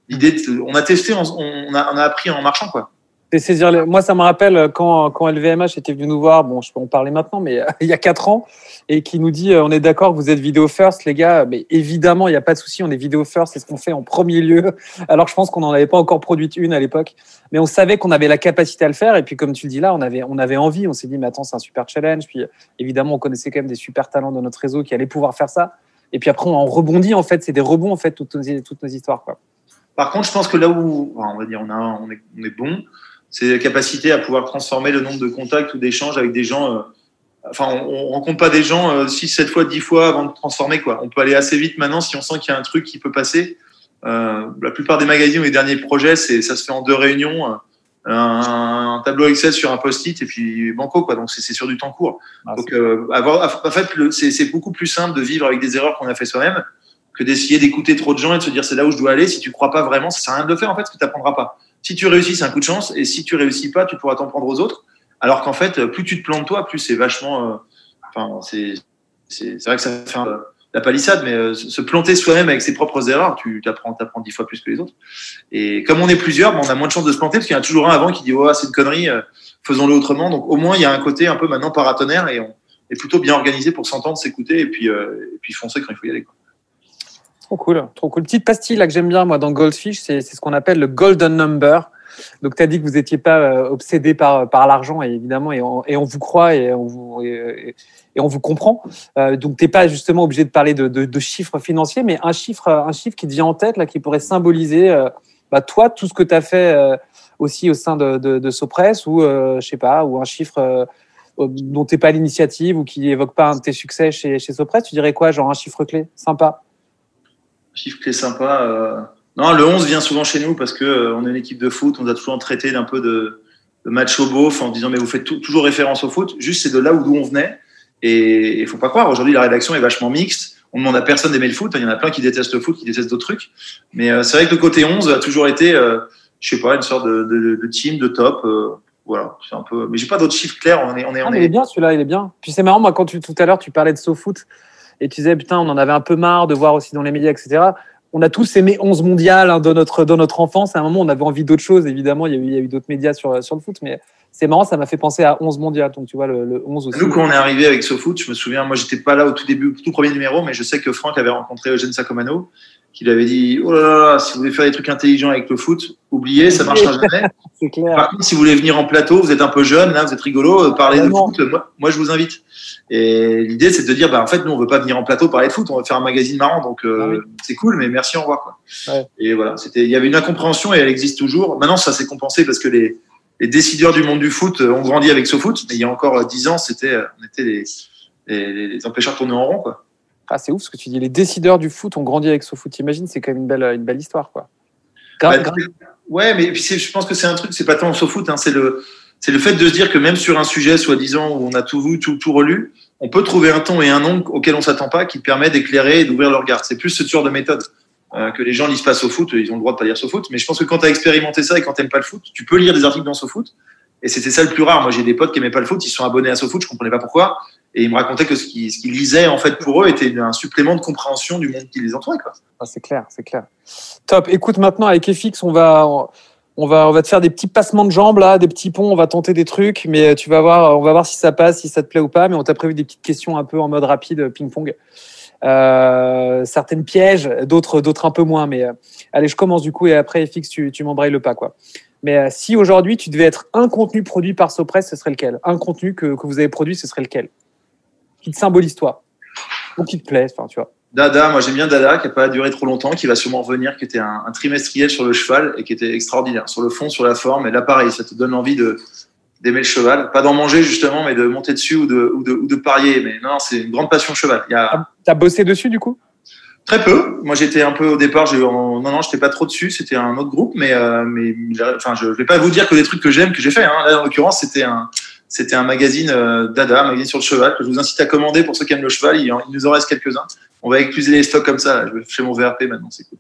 l'idée de, on a testé, on a appris en marchant quoi. Moi, ça me rappelle quand, quand LVMH était venu nous voir, bon, je peux en parler maintenant, mais *laughs* il y a quatre ans, et qui nous dit, on est d'accord vous êtes vidéo first, les gars, mais évidemment, il n'y a pas de souci, on est vidéo first, c'est ce qu'on fait en premier lieu. *laughs* Alors, je pense qu'on n'en avait pas encore produit une à l'époque, mais on savait qu'on avait la capacité à le faire, et puis comme tu le dis là, on avait, on avait envie, on s'est dit, mais attends, c'est un super challenge, puis évidemment, on connaissait quand même des super talents dans notre réseau qui allaient pouvoir faire ça, et puis après, on en rebondit, en fait, c'est des rebonds, en fait, toutes nos, histoires, quoi. Par contre, je pense que là où on va dire on est bon, c'est la capacité à pouvoir transformer le nombre de contacts ou d'échanges avec des gens. Euh, enfin, on, on rencontre pas des gens euh, 6, 7 fois, 10 fois avant de transformer. Quoi. On peut aller assez vite maintenant si on sent qu'il y a un truc qui peut passer. Euh, la plupart des magazines ou les derniers projets, c'est ça se fait en deux réunions. Un, un, tableau Excel sur un post-it et puis banco quoi donc c'est sur du temps court ah, donc euh, avoir en fait c'est beaucoup plus simple de vivre avec des erreurs qu'on a fait soi-même que d'essayer d'écouter trop de gens et de se dire c'est là où je dois aller. Si tu crois pas vraiment, ça sert à rien de le faire en fait, parce que tu n'apprendras pas. Si tu réussis, c'est un coup de chance, et si tu réussis pas, tu pourras t'en prendre aux autres. Alors qu'en fait, plus tu te plantes toi, plus c'est vachement. Euh, enfin, c'est c'est vrai que ça fait la palissade, mais euh, se planter soi-même avec ses propres erreurs, tu t'apprends t'apprends dix fois plus que les autres. Et comme on est plusieurs, on a moins de chances de se planter parce qu'il y en a toujours un avant qui dit oh c'est une connerie, euh, faisons-le autrement. Donc au moins il y a un côté un peu maintenant paratonnerre et on est plutôt bien organisé pour s'entendre, s'écouter et puis et puis foncer quand il faut y aller. Trop cool, trop cool. Petite pastille là que j'aime bien moi dans Goldfish, c'est ce qu'on appelle le golden number. Donc tu as dit que vous n'étiez pas euh, obsédé par, par l'argent et évidemment et on, et on, vous croit et on vous, et, on vous comprend. Euh, donc tu n'es pas justement obligé de parler de, chiffres financiers, mais un chiffre, un chiffre qui te vient en tête là, qui pourrait symboliser euh, bah, toi tout ce que tu as fait aussi au sein de, de, Sopress ou je sais pas ou un chiffre dont tu n'es pas l'initiative ou qui évoque pas un de tes succès chez, chez Sopress, tu dirais quoi Genre un chiffre clé sympa? Chiffre clé sympa. Non, le 11 vient souvent chez nous parce que on est une équipe de foot. On a toujours traité d'un peu de, de match au beauf en disant mais vous faites toujours référence au foot. Juste c'est de là où d'où on venait. Et il faut pas croire. Aujourd'hui la rédaction est vachement mixte on demande à personne d'aimer le foot. Il y en a plein qui détestent le foot, qui détestent d'autres trucs. Mais euh, c'est vrai que le côté 11 a toujours été, euh, je sais pas, une sorte de, de, de team, de top. Euh, voilà, c'est un peu. Mais j'ai pas d'autres chiffres clairs. On est, on est, on est... Il est bien celui-là, il est bien. Puis c'est marrant, moi, quand tu, tout à l'heure, tu parlais de SoFoot et tu disais, putain, on en avait un peu marre de voir aussi dans les médias, etc. On a tous aimé 11 mondial hein, dans, notre, dans notre enfance. À un moment, on avait envie d'autres choses, évidemment. Il y a eu, eu d'autres médias sur, sur le foot, mais c'est marrant, ça m'a fait penser à 11 mondial. Donc, tu vois, le, 11 aussi. Nous, quand on est arrivé avec SoFoot, je me souviens, moi, j'étais pas là au tout début, tout premier numéro, mais je sais que Franck avait rencontré Eugène Sacomano, qui lui avait dit Oh là là, si vous voulez faire des trucs intelligents avec le foot, oubliez, ça marchera jamais. *laughs* clair. Par contre, si vous voulez venir en plateau, vous êtes un peu jeune, là, vous êtes rigolo, euh, parlez de foot, moi, je vous invite. Et l'idée, c'est de dire, bah, en fait, nous, on veut pas venir en plateau parler de foot, on veut faire un magazine marrant, donc euh, ah c'est cool, mais merci, au revoir. Quoi. Ouais. Et voilà, c'était, il y avait une incompréhension et elle existe toujours. Maintenant, ça s'est compensé parce que les, les décideurs du monde du foot ont grandi avec ce foot, mais il y a encore dix ans, c'était, on était les, les, les empêcheurs de tourner en rond, quoi. Ah, c'est ouf ce que tu dis. Les décideurs du foot ont grandi avec SoFoot. Imagine, c'est quand même une belle, une belle histoire, quoi. Bah, ouais, mais je pense que c'est un truc, c'est pas tant SoFoot, hein, c'est le, c'est le fait de se dire que même sur un sujet, soi-disant, où on a tout vu, tout, tout relu, on peut trouver un ton et un nom auquel on s'attend pas qui permet d'éclairer et d'ouvrir le regard. C'est plus ce genre de méthode. Euh, que les gens lisent pas foot, ils ont le droit de pas lire foot. Mais je pense que quand tu as expérimenté ça et quand t'aimes pas le foot, tu peux lire des articles dans foot. Et c'était ça le plus rare. Moi, j'ai des potes qui aimaient pas le foot, ils sont abonnés à foot, je comprenais pas pourquoi. Et ils me racontaient que ce qu'ils qu lisaient, en fait, pour eux, était un supplément de compréhension du monde qui les entourait. Ah, c'est clair, c'est clair. Top. Écoute, maintenant, avec FX, on va, on va, on va te faire des petits passements de jambes, là, des petits ponts, on va tenter des trucs, mais tu vas voir, on va voir si ça passe, si ça te plaît ou pas. Mais on t'a prévu des petites questions un peu en mode rapide, ping-pong. Euh, certaines pièges, d'autres, d'autres un peu moins. Mais euh, allez, je commence du coup et après, FX, tu, tu m'embrayes le pas, quoi. Mais euh, si aujourd'hui tu devais être un contenu produit par Sopress, ce serait lequel? Un contenu que, que, vous avez produit, ce serait lequel? Qui te symbolise toi Ou qui te plaît, enfin, tu vois. Dada, moi j'aime bien Dada, qui n'a pas duré trop longtemps, qui va sûrement revenir, qui était un, un, trimestriel sur le cheval et qui était extraordinaire, sur le fond, sur la forme. Et là, pareil, ça te donne envie de, d'aimer le cheval. Pas d'en manger justement, mais de monter dessus ou de, ou de, ou de parier. Mais non, c'est une grande passion cheval. A... T'as bossé dessus du coup? Très peu. Moi, j'étais un peu au départ. J'ai non, non, j'étais pas trop dessus. C'était un autre groupe, mais euh, mais enfin, je vais pas vous dire que des trucs que j'aime que j'ai fait. Hein. Là, en l'occurrence, c'était un c'était un magazine euh, Dada, un magazine sur le cheval que je vous incite à commander pour ceux qui aiment le cheval. Il, nous en reste quelques-uns. On va écluser les stocks comme ça. Je vais faire mon VRP maintenant. C'est cool.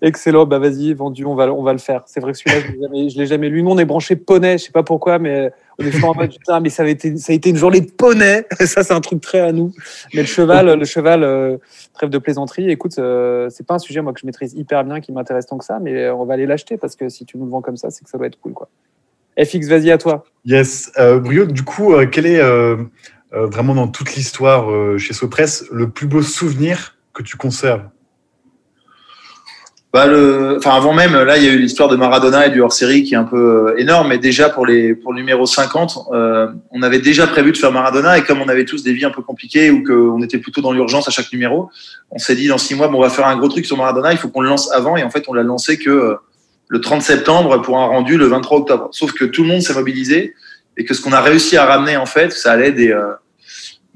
Excellent, bah vas-y, vendu, on va, on va le faire. C'est vrai que celui-là, je ne l'ai jamais lu. Nous, on est branché poney, je sais pas pourquoi, mais on est en mode mais ça, a été, ça a été une journée de poney. *laughs* ça, c'est un truc très à nous. Mais le cheval, le cheval, euh, trêve de plaisanterie. Écoute, euh, c'est pas un sujet moi que je maîtrise hyper bien, qui m'intéresse tant que ça, mais on va aller l'acheter parce que si tu nous le vends comme ça, c'est que ça doit être cool, quoi. FX, vas-y à toi. Yes, euh, Brio, du coup, euh, quel est euh, vraiment dans toute l'histoire chez Sopress le plus beau souvenir que tu conserves? Bah le, enfin avant même, là il y a eu l'histoire de Maradona et du hors-série qui est un peu euh, énorme, mais déjà pour les pour le numéro 50, euh, on avait déjà prévu de faire Maradona. Et comme on avait tous des vies un peu compliquées ou qu'on était plutôt dans l'urgence à chaque numéro, on s'est dit dans six mois bon on va faire un gros truc sur Maradona, il faut qu'on le lance avant. Et en fait on l'a lancé que euh, le 30 septembre pour un rendu le 23 octobre. Sauf que tout le monde s'est mobilisé et que ce qu'on a réussi à ramener en fait, ça allait des euh,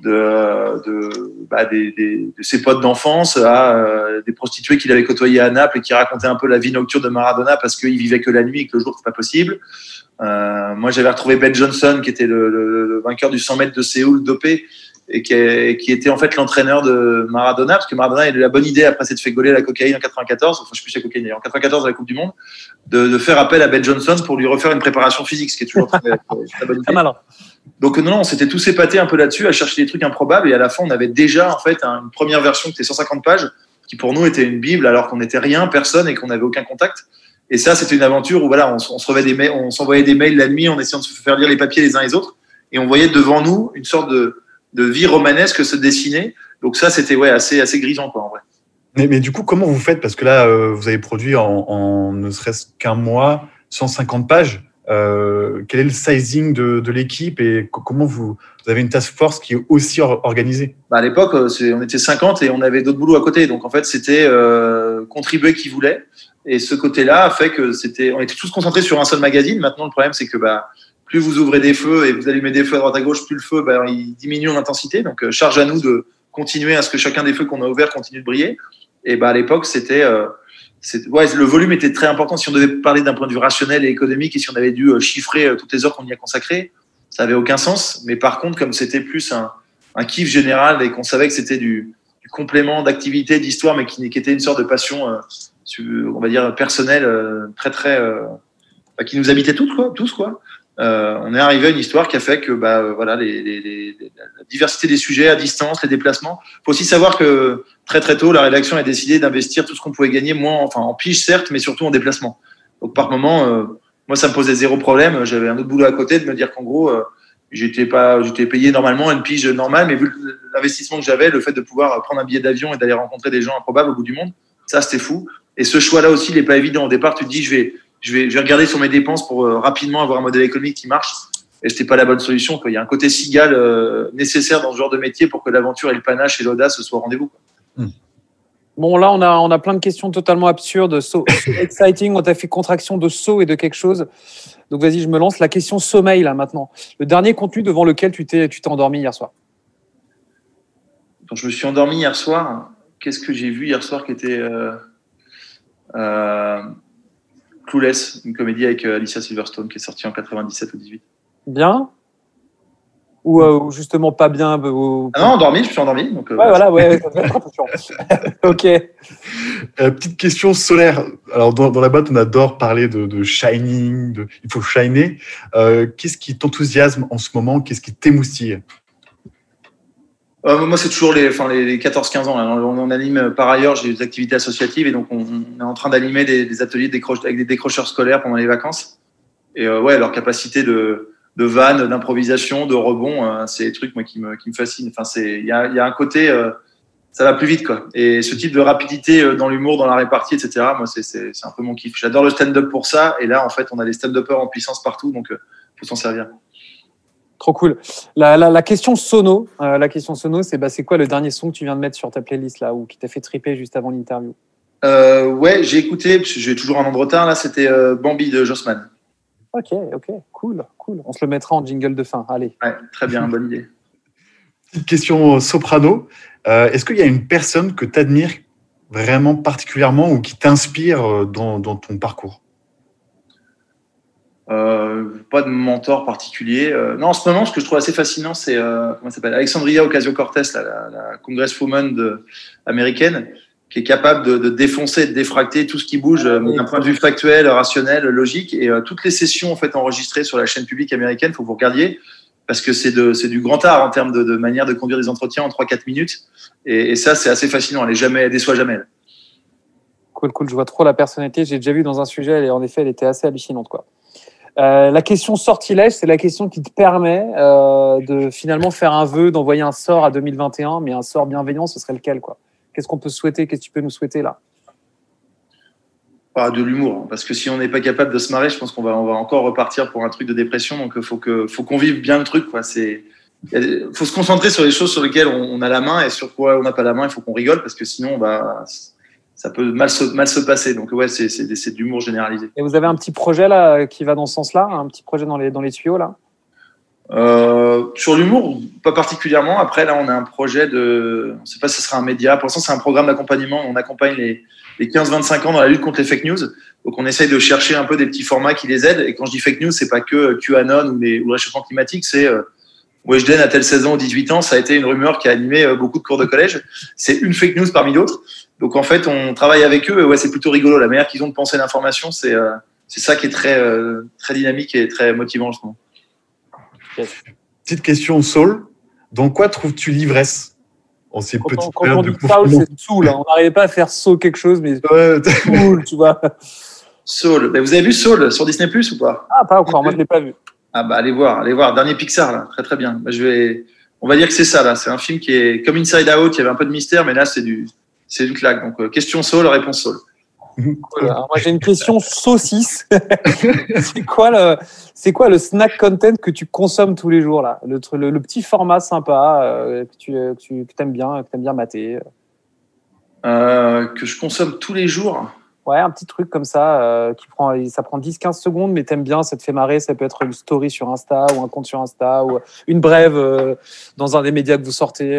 de, de, bah, des, des, de ses potes d'enfance à euh, des prostituées qu'il avait côtoyées à Naples et qui racontaient un peu la vie nocturne de Maradona parce qu'il vivait que la nuit et que le jour c'était pas possible. Euh, moi j'avais retrouvé Ben Johnson qui était le, le, le, vainqueur du 100 mètres de Séoul dopé et qui, est, qui était en fait l'entraîneur de Maradona parce que Maradona a eu la bonne idée après s'être fait gauler la cocaïne en 94, enfin je sais plus si la cocaïne en 94 à la Coupe du Monde, de, de, faire appel à Ben Johnson pour lui refaire une préparation physique, ce qui est toujours très, *laughs* très bonne idée. Donc non, on s'était tous épatés un peu là-dessus, à chercher des trucs improbables, et à la fin, on avait déjà en fait une première version qui était 150 pages, qui pour nous était une bible, alors qu'on n'était rien, personne, et qu'on n'avait aucun contact. Et ça, c'était une aventure où voilà, on, on se des s'envoyait des mails la nuit en essayant de se faire lire les papiers les uns les autres, et on voyait devant nous une sorte de, de vie romanesque se dessiner. Donc ça, c'était ouais assez assez grisant quoi en vrai. Mais, mais, du coup, comment vous faites? Parce que là, euh, vous avez produit en, en ne serait-ce qu'un mois 150 pages. Euh, quel est le sizing de, de l'équipe et comment vous, vous, avez une task force qui est aussi organisée? Bah À l'époque, euh, on était 50 et on avait d'autres boulots à côté. Donc en fait, c'était euh, contribuer qui voulait. Et ce côté-là a fait que c'était, on était tous concentrés sur un seul magazine. Maintenant, le problème, c'est que bah, plus vous ouvrez des feux et vous allumez des feux à droite à gauche, plus le feu ben, il diminue en intensité. Donc charge à nous de continuer à ce que chacun des feux qu'on a ouverts continue de briller. Et ben, à l'époque, c'était ouais, le volume était très important. Si on devait parler d'un point de vue rationnel et économique et si on avait dû chiffrer toutes les heures qu'on y a consacrées, ça avait aucun sens. Mais par contre, comme c'était plus un, kiff général et qu'on savait que c'était du, complément d'activité, d'histoire, mais qui, était une sorte de passion, euh, on va dire personnelle, euh, très très, euh, bah, qui nous habitait toutes quoi, tous quoi. Euh, on est arrivé à une histoire qui a fait que bah, voilà les, les, la diversité des sujets à distance, les déplacements. Il faut aussi savoir que très très tôt, la rédaction a décidé d'investir tout ce qu'on pouvait gagner, moins enfin en pige certes, mais surtout en déplacement. Donc par moment, euh, moi ça me posait zéro problème. J'avais un autre boulot à côté de me dire qu'en gros, euh, j'étais pas, j'étais payé normalement une pige normale, mais vu l'investissement que j'avais, le fait de pouvoir prendre un billet d'avion et d'aller rencontrer des gens improbables au bout du monde, ça c'était fou. Et ce choix-là aussi, il n'est pas évident. Au départ, tu te dis, je vais, je vais, je vais regarder sur mes dépenses pour euh, rapidement avoir un modèle économique qui marche. Et c'était pas la bonne solution. Quoi. Il y a un côté cigale euh, nécessaire dans ce genre de métier pour que l'aventure et le panache et l'audace soient au rendez-vous. Mmh. Bon, là, on a, on a plein de questions totalement absurdes. So, so *laughs* exciting, on t'a fait contraction de saut et de quelque chose. Donc, vas-y, je me lance. La question sommeil, là, maintenant. Le dernier contenu devant lequel tu t'es, tu t'es endormi hier soir Donc, je me suis endormi hier soir. Qu'est-ce que j'ai vu hier soir qui était. Euh, euh, Clueless, une comédie avec euh, Alicia Silverstone qui est sortie en 97 ou 18. Bien ou euh, justement pas bien ou... Ah non, endormi, je suis endormi. Donc, euh, ouais, voilà, ouais, *laughs* *laughs* ok. Euh, petite question solaire. Alors, dans, dans, la boîte, on adore parler de, de shining, de, il faut shiner. Qu'est-ce qui t'enthousiasme en ce moment? Qu'est-ce qui t'émoustille? Euh, moi, c'est toujours les, enfin, les, 14-15 ans. On, anime par ailleurs, j'ai des activités associatives et donc on, est en train d'animer des, ateliers avec des décrocheurs scolaires pendant les vacances. Et euh, ouais, leur capacité de, de vanne, d'improvisation, de rebond, euh, c'est des trucs moi qui me, qui me fascinent. Enfin, il y a, un côté, euh, ça va plus vite quoi. Et ce type de rapidité euh, dans l'humour, dans la répartie, etc. Moi, c'est un peu mon kiff. J'adore le stand-up pour ça. Et là, en fait, on a des stand-uppers en puissance partout, donc faut s'en servir. Trop cool. La, la, la question sono, euh, la question sono, c'est bah, c'est quoi le dernier son que tu viens de mettre sur ta playlist là ou qui t'a fait triper juste avant l'interview? Euh, Ouais, j'ai écouté. J'ai toujours un an de retard là. C'était euh, Bambi de Jossman. Ok, ok, cool, cool. On se le mettra en jingle de fin. Allez. Ouais, très bien, bonne idée. *laughs* Petite question soprano. Euh, Est-ce qu'il y a une personne que tu admires vraiment particulièrement ou qui t'inspire dans, dans ton parcours? Pas de mentor particulier. Euh, non, en ce moment, ce que je trouve assez fascinant, c'est euh, comment s'appelle Alexandria Ocasio-Cortez, la, la, la congresswoman de, américaine, qui est capable de, de, défoncer, de défracter tout ce qui bouge euh, d'un point de vue factuel, rationnel, logique. Et euh, toutes les sessions en fait enregistrées sur la chaîne publique américaine, faut que vous regardiez parce que c'est c'est du grand art en termes de, de, manière de conduire des entretiens en 3-4 minutes. Et, et ça, c'est assez fascinant. Elle est jamais, elle déçoit jamais. Cool, cool. Je vois trop la personnalité. J'ai déjà vu dans un sujet, et en effet, elle était assez hallucinante, quoi. Euh, la question sortilège, c'est la question qui te permet euh, de finalement faire un vœu, d'envoyer un sort à 2021, mais un sort bienveillant, ce serait lequel quoi? Qu'est-ce qu'on peut souhaiter? Qu'est-ce que tu peux nous souhaiter là? Ah, De l'humour, hein, parce que si on n'est pas capable de se marrer, je pense qu'on va, on va encore repartir pour un truc de dépression. Donc il faut que, faut qu'on vive bien le truc. Il faut se concentrer sur les choses sur lesquelles on, on a la main et sur quoi on n'a pas la main. Il faut qu'on rigole parce que sinon, bah, ça peut mal se, mal se passer. Donc ouais, c'est, c'est, c'est de l'humour généralisé. Et vous avez un petit projet là qui va dans ce sens-là, un petit projet dans les, dans les tuyaux là? Euh, Sur l'humour, pas particulièrement. Après là, on a un projet de, on ne sait pas si ce sera un média. Pour l'instant, c'est un programme d'accompagnement. On accompagne les, les 15-25 ans dans la lutte contre les fake news. Donc on essaye de chercher un peu des petits formats qui les aident. Et quand je dis fake news, c'est pas que QAnon ou, les, ou le réchauffement climatique, c'est euh, Weshden a-t-elle 16 ans ou 18 ans Ça a été une rumeur qui a animé euh, beaucoup de cours de collège. C'est une fake news parmi d'autres. Donc en fait, on travaille avec eux et ouais, c'est plutôt rigolo. La manière qu'ils ont de penser l'information, c'est euh, c'est ça qui est très euh, très dynamique et très motivant en ce moment. Petite question, Saul. Dans quoi trouves-tu l'ivresse en ces quand petites on, quand on dit Saul, c'est Soul. Hein. On n'arrivait pas à faire Saul quelque chose, mais *laughs* ouais. Soul, tu vois. Saul. Ben, vous avez vu Saul sur Disney Plus ou pas? Ah, pas encore. Moi, je l'ai pas vu. Ah bah allez voir, allez voir. Dernier Pixar là, très très bien. Bah, je vais, on va dire que c'est ça là. C'est un film qui est comme Inside Out. Il y avait un peu de mystère, mais là c'est du c'est du claque. Donc, euh, question Saul, réponse Saul. Voilà. moi, j'ai une question saucisse. *laughs* c'est quoi le, c'est quoi le snack content que tu consommes tous les jours là, le, le, le petit format sympa euh, que tu, que tu que aimes bien, que aimes bien mater. Euh, que je consomme tous les jours? Ouais, un petit truc comme ça, euh, qui prend, ça prend 10-15 secondes, mais t'aimes bien, ça te fait marrer. Ça peut être une story sur Insta ou un compte sur Insta ou une brève dans un des médias que vous sortez.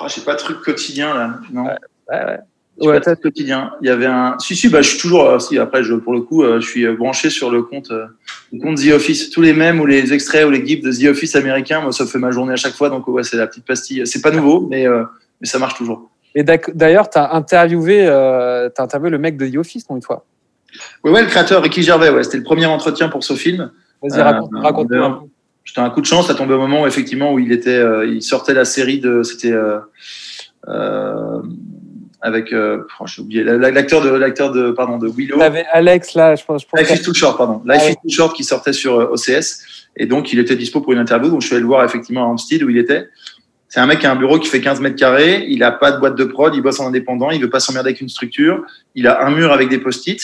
Oh, J'ai pas de truc quotidien là, non. Ouais, ouais. Pas de truc quotidien. Il y avait un. Si si, bah je suis toujours. euh, si après, je, pour le coup, euh, je suis euh, branché sur le compte, euh, le compte The Office. Tous les mèmes ou les extraits ou les gifs de The Office américain, moi ça fait ma journée à chaque fois. Donc ouais, c'est la petite pastille. C'est pas nouveau, mais mais ça marche toujours. Et d'ailleurs, tu as interviewé, euh, t'as interviewé le mec de The Office, non, une fois? Ouais, ouais, le créateur Ricky Gervais. Ouais, c'était le premier entretien pour ce film. Vas-y, raconte, euh, un peu. J'étais un coup de chance, ça tombait au moment où effectivement où il était, euh, il sortait la série de, c'était euh, euh, avec, euh, oh, j'ai oublié, la- la- l'acteur de, l'acteur de, pardon, de Willow. T'avais Alex, là, je pense. Je pense Life is too short, pardon. Life Ah is too short qui sortait sur euh, OCS. Et donc, il était dispo pour une interview. Donc, je suis allé le voir effectivement à Hampstead où il était. C'est un mec qui a un bureau qui fait 15 mètres carrés. Il a pas de boîte de prod. Il bosse en indépendant. Il veut pas s'emmerder avec une structure. Il a un mur avec des post-it.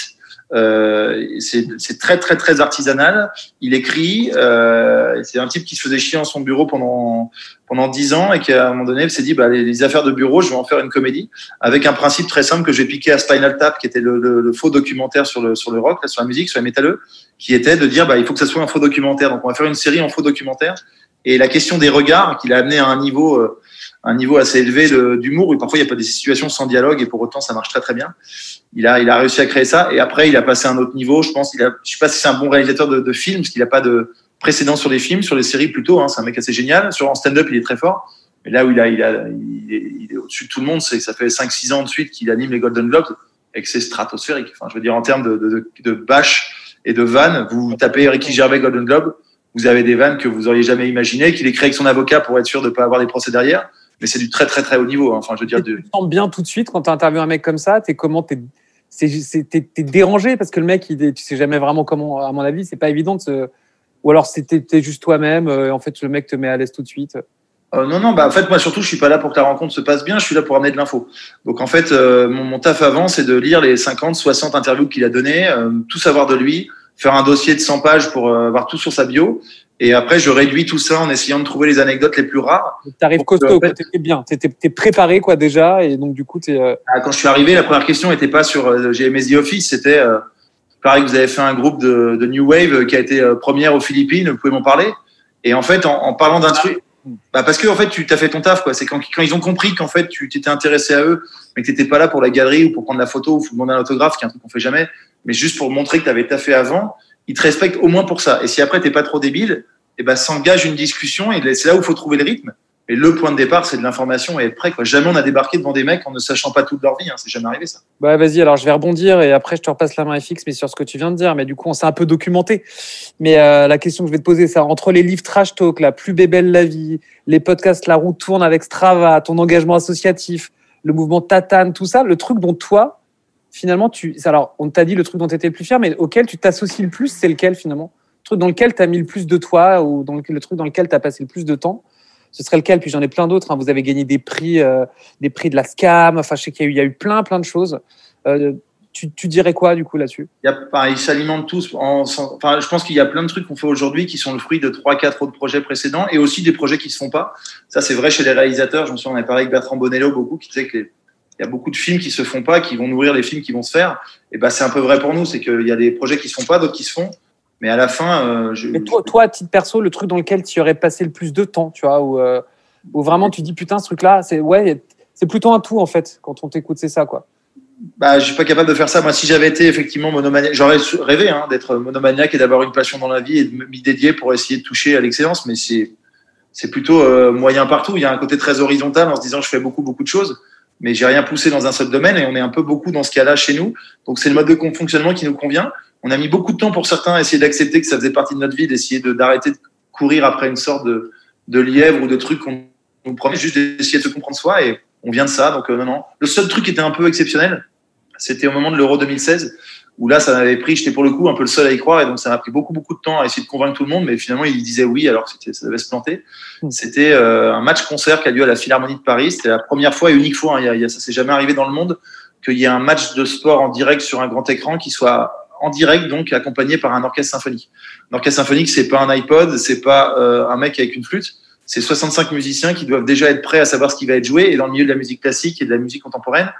Euh, c'est très, très, très artisanal. Il écrit. Euh, c'est un type qui se faisait chier en son bureau pendant, pendant 10 ans et qui, à un moment donné, s'est dit, bah, les, les affaires de bureau, je vais en faire une comédie avec un principe très simple que j'ai piqué à Spinal Tap, qui était le, le- le faux documentaire sur le, sur le rock, là, sur la musique, sur les métalleux, qui était de dire, bah, il faut que ça soit un faux documentaire. Donc, on va faire une série en faux documentaire. Et la question des regards, qu'il a amené à un niveau, euh, un niveau assez élevé d'humour, où parfois il n'y a pas des situations sans dialogue, et pour autant, ça marche très, très bien. Il a, il a réussi à créer ça. Et après, il a passé à un autre niveau. Je pense, il a, je sais pas si c'est un bon réalisateur de, de films, parce qu'il n'a pas de précédent sur les films, sur les séries plutôt. Hein, c'est un mec assez génial. Sur en stand-up, il est très fort. Mais là où il a, il a, il est, il est au-dessus de tout le monde, c'est que ça fait 5-6 ans de suite qu'il anime les Golden Globes et que c'est stratosphérique. Enfin, je veux dire, en termes de, de, de, bâche et de vannes, vous tapez Ricky Gervais Golden Globe, vous avez des vannes que vous auriez jamais imaginées, qu'il créé avec son avocat pour être sûr de pas avoir des procès derrière. Mais c'est du très, très, très haut niveau. hein. Enfin, je veux dire, de, Tu sens bien tout de suite quand tu interviews un mec comme ça T'es comment T'es dérangé parce que le mec, il tu sais jamais vraiment comment, à mon avis, c'est pas évident de se. Ou alors c'était juste toi-même, euh, en fait le mec te met à l'aise tout de suite. Euh, non, non, bah, en fait, moi, surtout, je suis pas là pour que la rencontre se passe bien, je suis là pour amener de l'info. Donc, en fait, euh, mon, mon taf avant, c'est de lire les 50, 60 interviews qu'il a données, euh, tout savoir de lui, faire un dossier de 100 pages pour avoir tout sur sa bio. Et après, je réduis tout ça en essayant de trouver les anecdotes les plus rares. T'arrives Donc, costaud, en fait- quoi, t'es bien, t'es t'es préparé quoi déjà, et donc du coup euh, Ah, Quand je suis arrivé, la première question n'était pas sur euh, j'ai aimé The Office, c'était euh, pareil vous avez fait un groupe de, de New Wave euh, qui a été euh, première aux Philippines, vous pouvez m'en parler? Et en fait, en, en parlant d'un truc, bah parce que en fait, tu t'as fait ton taf, quoi. C'est quand, quand ils ont compris qu'en fait, tu t'étais intéressé à eux, mais que t'étais pas là pour la galerie ou pour prendre la photo ou pour demander un autographe, qui est un truc qu'on fait jamais, mais juste pour montrer que t'avais taffé avant, ils te respectent au moins pour ça. Et si après t'es pas trop débile, et ben s'engage une discussion et c'est là où il faut trouver le rythme. Et le point de départ, c'est de l'information et être prêt. Jamais on a débarqué devant des mecs en ne sachant pas toute leur vie. Hein. C'est jamais arrivé ça. Bah vas-y, alors je vais rebondir et après je te repasse la main FX, mais sur ce que tu viens de dire. Mais du coup, on s'est un peu documenté. Mais euh, la question que je vais te poser, c'est entre les livres Trash Talk, La plus belle la vie, les podcasts La roue tourne avec Strava, ton engagement associatif, le mouvement Tatane, tout ça, le truc dont toi, finalement, tu. Alors, on t'a dit le truc dont tu étais le plus fier, mais auquel tu t'associes le plus, c'est lequel finalement? Le truc dans lequel tu as mis le plus de toi ou dans le, truc dans lequel tu as passé le plus de temps? Ce serait lequel? Puis j'en ai plein d'autres. hein. Vous avez gagné des prix, euh, des prix de la SCAM. Enfin, je sais qu'il y, a eu- plein, plein de choses. Euh, tu, dirais quoi du coup là-dessus? Ils s'alimentent tous. En, enfin, je pense qu'il y a plein de trucs qu'on fait aujourd'hui qui sont le fruit de trois, quatre autres projets précédents et aussi des projets qui se font pas. Ça, c'est vrai chez les réalisateurs. Je me souviens, on a parlé avec Bertrand Bonello beaucoup qui disait que il y a beaucoup de films qui se font pas, qui vont nourrir les films qui vont se faire. Et ben, c'est un peu vrai pour nous. C'est qu'il y a des projets qui se font pas, d'autres qui se font. Mais à la fin, euh, je, Mais toi, toi, à titre perso, le truc dans lequel tu aurais passé le plus de temps, tu vois, où, euh, où vraiment tu dis putain, ce truc-là, c'est ouais, c'est plutôt un tout en fait. Quand on t'écoute, c'est ça quoi. Bah, je suis pas capable de faire ça. Moi, si j'avais été effectivement monomaniaque, j'aurais rêvé hein, d'être monomaniaque et d'avoir une passion dans la vie et de m'y dédier pour essayer de toucher à l'excellence. Mais c'est c'est plutôt euh, moyen partout. Il y a un côté très horizontal en se disant je fais beaucoup beaucoup de choses, mais j'ai rien poussé dans un seul domaine et on est un peu beaucoup dans ce cas-là chez nous. Donc c'est le mode de fonctionnement qui nous convient. On a mis beaucoup de temps pour certains à essayer d'accepter que ça faisait partie de notre vie, d'essayer de d'arrêter de courir après une sorte de de lièvre ou de truc qu'on nous promet, juste d'essayer de se comprendre soi et on vient de ça. Donc euh, non non. Le seul truc qui était un peu exceptionnel, c'était au moment de l'Euro 2016 où là, ça m'avait pris, j'étais pour le coup un peu le seul à y croire, et donc ça m'a pris beaucoup, beaucoup de temps à essayer de convaincre tout le monde, mais finalement, il disait oui, alors que c'était- ça devait se planter. C'était euh, un match-concert qui a lieu à la Philharmonie de Paris. C'était la première fois et unique fois, hein, y a- ça s'est jamais arrivé dans le monde, qu'il y ait un match de sport en direct sur un grand écran qui soit en direct, donc accompagné par un orchestre symphonique. Un orchestre symphonique, c'est pas un iPod, c'est pas euh, un mec avec une flûte, c'est 65 musiciens qui doivent déjà être prêts à savoir ce qui va être joué, et dans le milieu de la musique classique et de la musique contemporaine,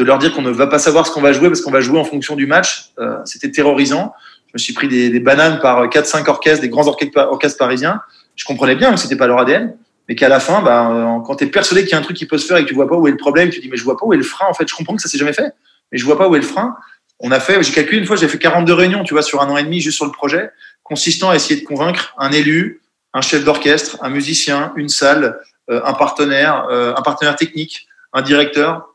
de leur dire qu'on ne va pas savoir ce qu'on va jouer parce qu'on va jouer en fonction du match. Euh, C'était terrorisant. Je me suis pris des, bananes par 4-5 orchestres, des grands orchestres parisiens. Je comprenais bien que c'était pas leur ADN, mais qu'à la fin, bah, quand tu es persuadé qu'il y a un truc qui peut se faire et que tu vois pas où est le problème, tu dis mais je vois pas où est le frein. En fait, je comprends que ça s'est jamais fait, mais je vois pas où est le frein. On a fait, j'ai calculé une fois, j'ai fait 42 réunions, tu vois, sur un an et demi juste sur le projet, consistant à essayer de convaincre un élu, un chef d'orchestre, un musicien, une salle, euh, un partenaire, euh, un partenaire technique, un directeur.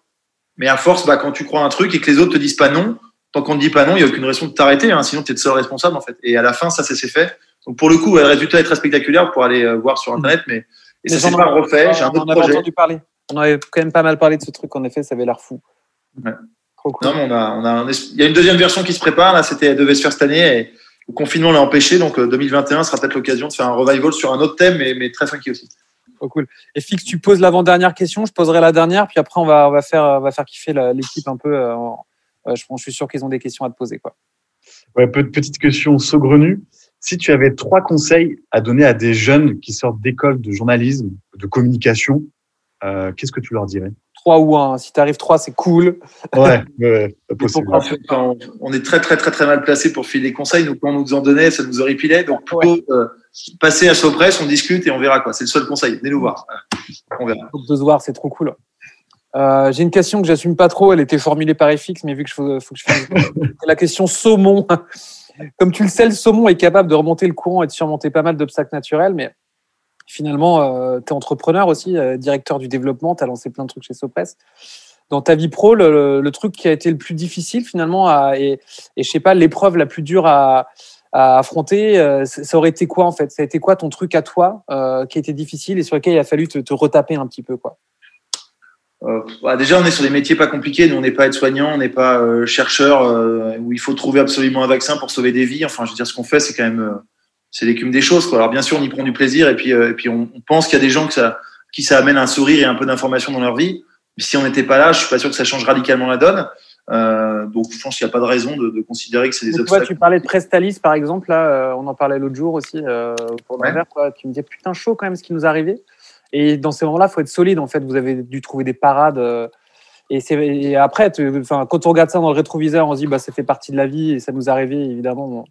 Mais à force, bah, quand tu crois un truc et que les autres te disent pas non, tant qu'on ne dit pas non, il n'y a aucune raison de t'arrêter, hein, sinon tu es le seul responsable en fait. Et à la fin, ça, c'est fait. Donc pour le coup, le résultat est très spectaculaire pour aller euh, voir sur Internet, mais et ça s'est pas refait. J'ai un autre on avait entendu parler. On avait quand même pas mal parlé de ce truc. En effet, ça avait l'air fou. Ouais. Trop cool. Non, mais on a, on a, il y a une deuxième version qui se prépare. Là, c'était devait se faire cette année et le confinement l'a empêché. Donc 2021 sera peut-être l'occasion de faire un revival sur un autre thème, mais, mais très funky aussi. Cool. Et Fix, tu poses l'avant-dernière question, je poserai la dernière, puis après on va, va faire, kiffer l'équipe un peu. Euh, je, je suis sûr qu'ils ont des questions à te poser, quoi. Petite question saugrenue. Si tu avais trois conseils à donner à des jeunes qui sortent d'école de journalisme, de communication, euh, qu'est-ce que tu leur dirais? Trois ou un. Si tu arrives trois, c'est cool. Ouais, ouais, *laughs* on est très, très, très, très mal placé pour filer des conseils. Donc, quand on nous en donnait, ça nous horripilait. Donc, plutôt ouais. euh, passer à Sopress, on discute et on verra quoi. C'est le seul conseil. Venez nous voir. On verra. Donc, de se voir, c'est trop cool. Euh, J'ai une question que j'assume pas trop. Elle était formulée par FX, mais vu que je faut, faut que je fasse *laughs* la question saumon. Comme tu le sais, le saumon est capable de remonter le courant et de surmonter pas mal d'obstacles naturels, mais finalement, euh, tu es entrepreneur aussi, euh, directeur du développement, tu as lancé plein de trucs chez Sopress. Dans ta vie pro, le, truc qui a été le plus difficile finalement, et, et je sais pas, l'épreuve la plus dure à, affronter, euh, ça aurait été quoi en fait? Ça a été quoi ton truc à toi qui a été difficile et sur lequel il a fallu te, retaper un petit peu quoi? Bah déjà, on est sur des métiers pas compliqués. Nous, on n'est pas aide-soignant, on n'est pas chercheur où il faut trouver absolument un vaccin pour sauver des vies. Enfin, je veux dire, ce qu'on fait, c'est quand même c'est l'écume des choses. Quoi. Alors, bien sûr, on y prend du plaisir et puis et puis on, on pense qu'il y a des gens que ça, qui ça amène un sourire et un peu d'information dans leur vie. Mais si on n'était pas là, je suis pas sûr que ça change radicalement la donne. donc, je pense qu'il n'y a pas de raison de, de considérer que c'est des tu obstacles. Tu parlais de Prestalis, par exemple. Là, on en parlait l'autre jour aussi pour Ouais. quoi. Tu me disais putain chaud quand même ce qui nous est arrivé. Et dans ces moments-là, il faut être solide. En fait, vous avez dû trouver des parades. euh, et, après, tu- enfin, quand on regarde ça dans le rétroviseur, on se dit bah ça fait partie de la vie et ça nous est arrivé évidemment.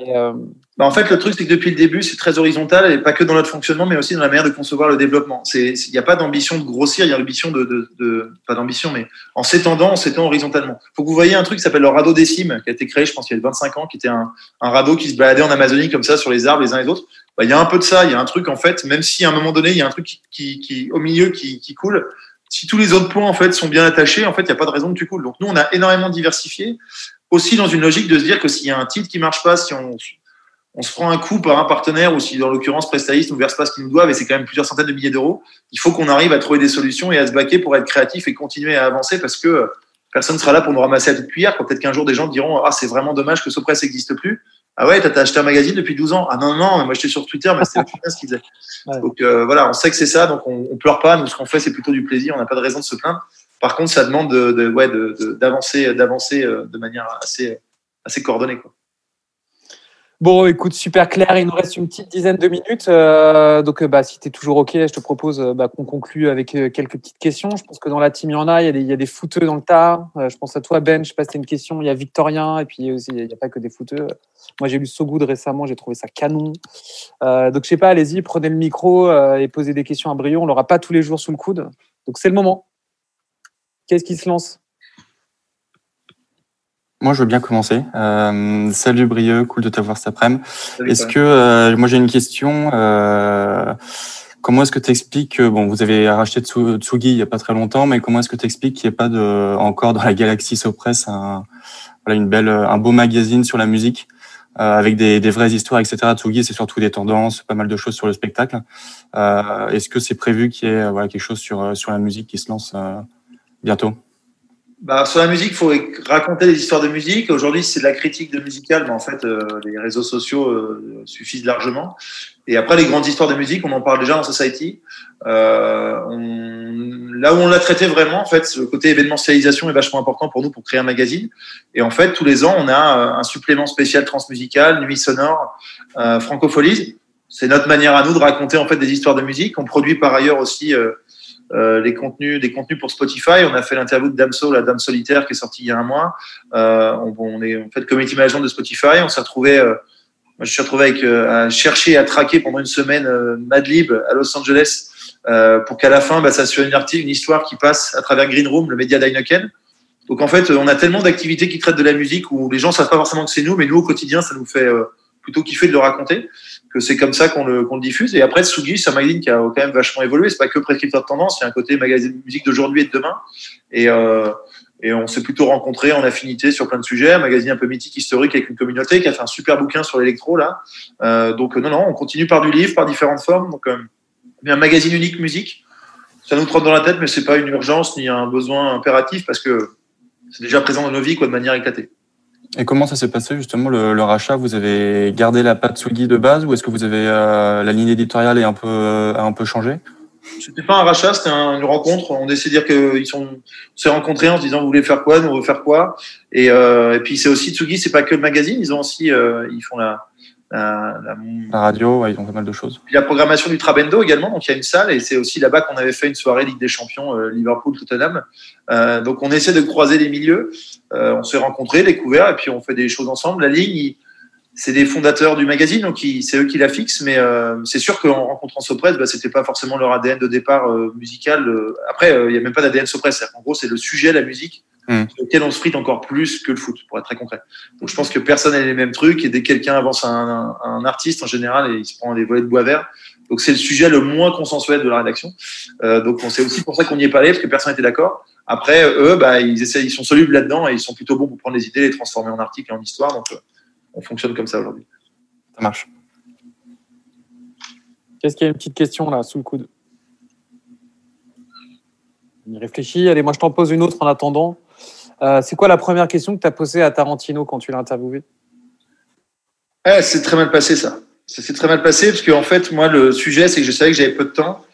Euh, Bah, en fait, le truc, c'est que depuis le début, c'est très horizontal, et pas que dans notre fonctionnement, mais aussi dans la manière de concevoir le développement. Il n'y a pas d'ambition de grossir, il y a l'ambition de, pas d'ambition, mais en s'étendant, en s'étendant horizontalement. faut que vous voyez un truc qui s'appelle le radeau décime, qui a été créé, je pense, il y a 25 ans, qui était un, radeau qui se baladait en Amazonie comme ça, sur les arbres, les uns les autres. Bah, il y a un peu de ça, il y a un truc, en fait, même si à un moment donné, il y a un truc qui, qui, au milieu qui coule, si tous les autres points, en fait, sont bien attachés, en fait, il n'y a pas de raison que tu coules. Donc, nous, on a énormément diversifié, aussi dans une logique de se dire que s'il y a un titre qui marche pas, si on, on se prend un coup par un partenaire ou si dans l'occurrence Prestalist nous verse pas ce qu'ils nous doivent et c'est quand même plusieurs centaines de milliers d'euros, il faut qu'on arrive à trouver des solutions et à se baquer pour être créatif et continuer à avancer parce que euh, personne sera là pour nous ramasser à toute cuillère. Peut-être qu'un jour des gens diront ah c'est vraiment dommage que Sopress n'existe plus. Ah ouais, t'as acheté un magazine depuis 12 ans. Ah non non, moi j'étais sur Twitter, mais c'était ce qu'ils faisaient. Ouais. Donc euh, voilà, on sait que c'est ça, donc on, on pleure pas. Nous ce qu'on fait c'est plutôt du plaisir. On n'a pas de raison de se plaindre. Par contre, ça demande de, ouais de- de- d'avancer d'avancer euh, de manière assez assez coordonnée quoi. Bon, écoute, super clair. Il nous reste une petite dizaine de minutes. Euh, donc, euh, bah, si tu es toujours OK, je te propose bah, qu'on conclue avec quelques petites questions. Je pense que dans la team, il y en a. Il y a des, il des footeux dans le tas. Je pense à toi, Ben. Je sais pas si tu une question. Il y a Victorien. Et puis il n'y a pas que des footeux. Moi, j'ai lu So Good récemment. J'ai trouvé ça canon. Donc, je sais pas, allez-y, prenez le micro et posez des questions à Brio. On l'aura pas tous les jours sous le coude. Donc, c'est le moment. Qu'est-ce qui se lance? Moi, je veux bien commencer. Euh, salut Brieux, cool de t'avoir cet après-midi. Est-ce que, euh, moi j'ai une question, euh, comment est-ce que tu expliques, que, bon, vous avez racheté Tsu- Tsugi il n'y a pas très longtemps, mais comment est-ce que tu expliques qu'il n'y ait pas de, encore dans la galaxie Sopress un, voilà, une belle, un beau magazine sur la musique euh, avec des, des vraies histoires, etc. Tsugi, c'est surtout des tendances, pas mal de choses sur le spectacle. Euh, est-ce que c'est prévu qu'il y ait voilà, quelque chose sur, euh, sur la musique qui se lance euh, bientôt Bah, sur la musique, il faut raconter des histoires de musique. Aujourd'hui, c'est de la critique de musicale, mais en fait, euh, les réseaux sociaux euh, suffisent largement. Et après, les grandes histoires de musique, on en parle déjà dans Society. Euh, Là où on l'a traité vraiment, en fait, le côté événementialisation est vachement important pour nous pour créer un magazine. Et en fait, tous les ans, on a un supplément spécial transmusical, nuit sonore, francopholies. C'est notre manière à nous de raconter en fait des histoires de musique. On produit par ailleurs aussi euh, les contenus, des contenus pour Spotify. On a fait l'interview de Damso, la Dame solitaire, qui est sortie il y a un mois. Euh, on, est en fait community management de Spotify. On s'est retrouvé, euh, moi, je suis retrouvé avec, à chercher, à traquer pendant une semaine Madlib à Los Angeles pour qu'à la fin, bah, ça soit une, une histoire qui passe à travers Green Room, le média d'Heineken. Donc en fait, on a tellement d'activités qui traitent de la musique où les gens savent pas forcément que c'est nous, mais nous au quotidien, ça nous fait plutôt kiffer de le raconter que c'est comme ça qu'on le, diffuse. Et après, Tsugi, c'est un magazine qui a quand même vachement évolué. C'est pas que prescripteur de tendance, il y a un côté magazine musique d'aujourd'hui et de demain. Et, euh, et on s'est plutôt rencontrés en affinité sur plein de sujets. Un magazine un peu mythique, historique avec une communauté qui a fait un super bouquin sur l'électro là. Euh, donc non, non, on continue par du livre, par différentes formes. Donc euh, un magazine unique musique, ça nous trotte dans la tête, mais c'est pas une urgence ni un besoin impératif parce que c'est déjà présent dans nos vies quoi de manière éclatée. Et comment ça s'est passé justement le, rachat? Vous avez gardé la patte Swiggy de base ou est-ce que vous avez euh, la ligne éditoriale est un peu a un peu changé? C'était pas un rachat, c'était une rencontre. On décidait dire qu'ils sont, on s'est rencontrés en se disant vous voulez faire quoi, nous on veut faire quoi? Et, euh, et puis c'est aussi Tsugi, c'est pas que le magazine, ils ont aussi, euh, ils font la, la, radio, ils ont pas mal de choses. la programmation du Trabendo également, donc il y a une salle et c'est aussi là-bas qu'on avait fait une soirée Ligue des Champions euh, Liverpool-Tottenham. Euh, donc on essaie de croiser les milieux, euh, on s'est rencontrés, découverts et puis on fait des choses ensemble. La ligne, c'est des fondateurs du magazine, donc c'est eux qui la fixent, mais c'est sûr qu'en rencontrant Sopress, bah, c'était pas forcément leur ADN de départ musical. Après, il n'y a même pas d'ADN Sopress, en gros c'est le sujet, la musique mmh. sur lequel on se frite encore plus que le foot, pour être très concret. Donc je pense que personne n'a les mêmes trucs et dès que quelqu'un avance un, un, artiste en général et il se prend des volets de bois vert, donc c'est le sujet le moins consensuel de la rédaction. Euh, donc c'est aussi pour ça qu'on n'y est pas allé parce que personne n'était d'accord. Après eux, bah, ils essaient, ils sont solubles là-dedans et ils sont plutôt bons pour prendre les idées, les transformer en articles et en histoire. Donc euh, on fonctionne comme ça aujourd'hui. Ça marche. Qu'est-ce qu'il y a une petite question là sous le coude? On y réfléchit. Allez, moi je t'en pose une autre en attendant. Euh, c'est quoi la première question que tu as posée à Tarantino quand tu l'as interviewé? Eh, C'est très mal passé ça. S'est très mal passé parce qu'en en fait, moi, le sujet, c'est que je savais que j'avais peu de temps.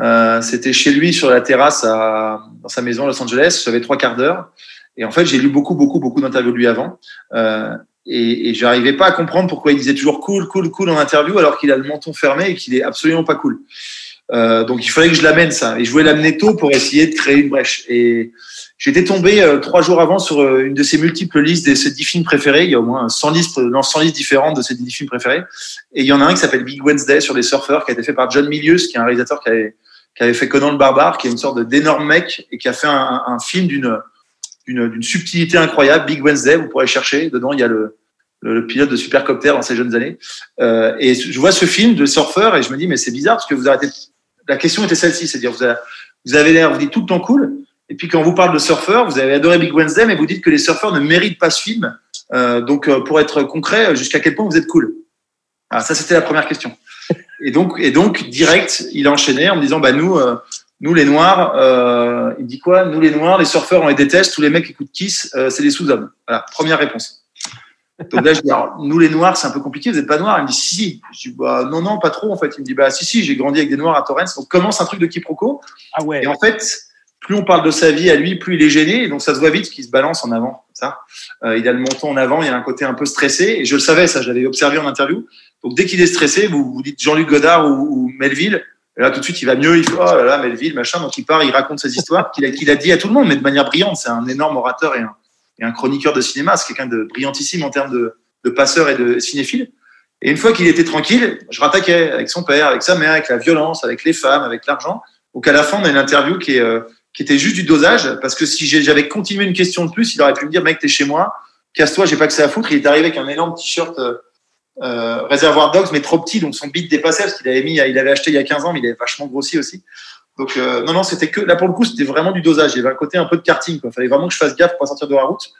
Euh, c'était chez lui sur la terrasse dans sa maison à Los Angeles. J'avais trois quarts d'heure. Et en fait, j'ai lu beaucoup, beaucoup, beaucoup d'interviews de lui avant. Euh, et, et j'arrivais pas à comprendre pourquoi il disait toujours cool, cool, cool en interview alors qu'il a le menton fermé et qu'il est absolument pas cool. Donc il fallait que je l'amène ça. Et je voulais l'amener tôt pour essayer de créer une brèche. Et J'étais tombé euh, trois jours avant sur euh, une de ses multiples listes de ses dix films préférés. Il y a au moins 100 listes, dans 100 listes différentes de ses dix films préférés. Et il y en a un qui s'appelle Big Wednesday sur les surfeurs, qui a été fait par John Milius, qui est un réalisateur qui avait, qui avait fait Conan le Barbare, qui est une sorte d'énorme mec et qui a fait un, un film d'une subtilité incroyable. Big Wednesday, vous pourrez chercher. Dedans, il y a le, le, pilote de Supercopter dans ses jeunes années. Euh, et je vois ce film de surfeur et je me dis, mais c'est bizarre parce que vous arrêtez. La question était celle-ci, c'est-à-dire vous vous avez l'air, vous dites tout le temps cool, et puis quand on vous parle de surfeurs, vous avez adoré Big Wednesday, mais vous dites que les surfeurs ne méritent pas ce film. Euh, donc, euh, pour être concret, jusqu'à quel point vous êtes cool? Alors, Ça, c'était la première question. Et donc, et donc, direct, il a enchaîné en me disant, bah nous, euh, nous les Noirs, euh, il dit quoi? Nous les Noirs, les surfeurs, on les déteste. Tous les mecs qui écoutent Kiss, euh, c'est des sous-hommes. Voilà, première réponse. Donc là, je dis, alors, nous les Noirs, c'est un peu compliqué. Vous n'êtes pas Noirs? Il me dit, si, si. Je dis, bah non, non, pas trop en fait. Il me dit, bah si, si, j'ai grandi avec des Noirs à Torrance. Donc commence un truc de quiproquo. Ah ouais. Et en fait plus on parle de sa vie à lui, plus il est gêné. Et donc ça se voit vite qu'il se balance en avant. Ça, euh, il a le menton en avant, il a un côté un peu stressé. Et je le savais, ça, j'avais observé en interview. Donc dès qu'il est stressé, vous vous dites Jean-Luc Godard ou, Melville. Et là, tout de suite, il va mieux. Il fait oh là là, Melville, machin. Donc il part, il raconte ses histoires qu'il a, qu'il a dit à tout le monde, mais de manière brillante. C'est un énorme orateur et un, et un chroniqueur de cinéma. C'est quelqu'un de brillantissime en termes de, de passeur et de cinéphile. Et une fois qu'il était tranquille, je rattaquais avec son père, avec sa mère, avec la violence, avec les femmes, avec l'argent. Donc à la fin, on a une interview qui est euh, qui était juste du dosage, parce que si j'avais continué une question de plus, il aurait pu me dire, mec, t'es chez moi, casse-toi, j'ai pas que ça à foutre. Il est arrivé avec un énorme t-shirt euh, euh réservoir dogs, mais trop petit, donc son bit dépassait, parce qu'il avait mis, il avait acheté il y a 15 ans, mais il avait vachement grossi aussi. Donc euh, non, non, c'était que là pour le coup, c'était vraiment du dosage. Il y avait un côté un peu de karting. Il fallait vraiment que je fasse gaffe pour sortir de la route.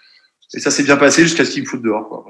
Et ça s'est bien passé jusqu'à ce qu'il me foute dehors. Quoi.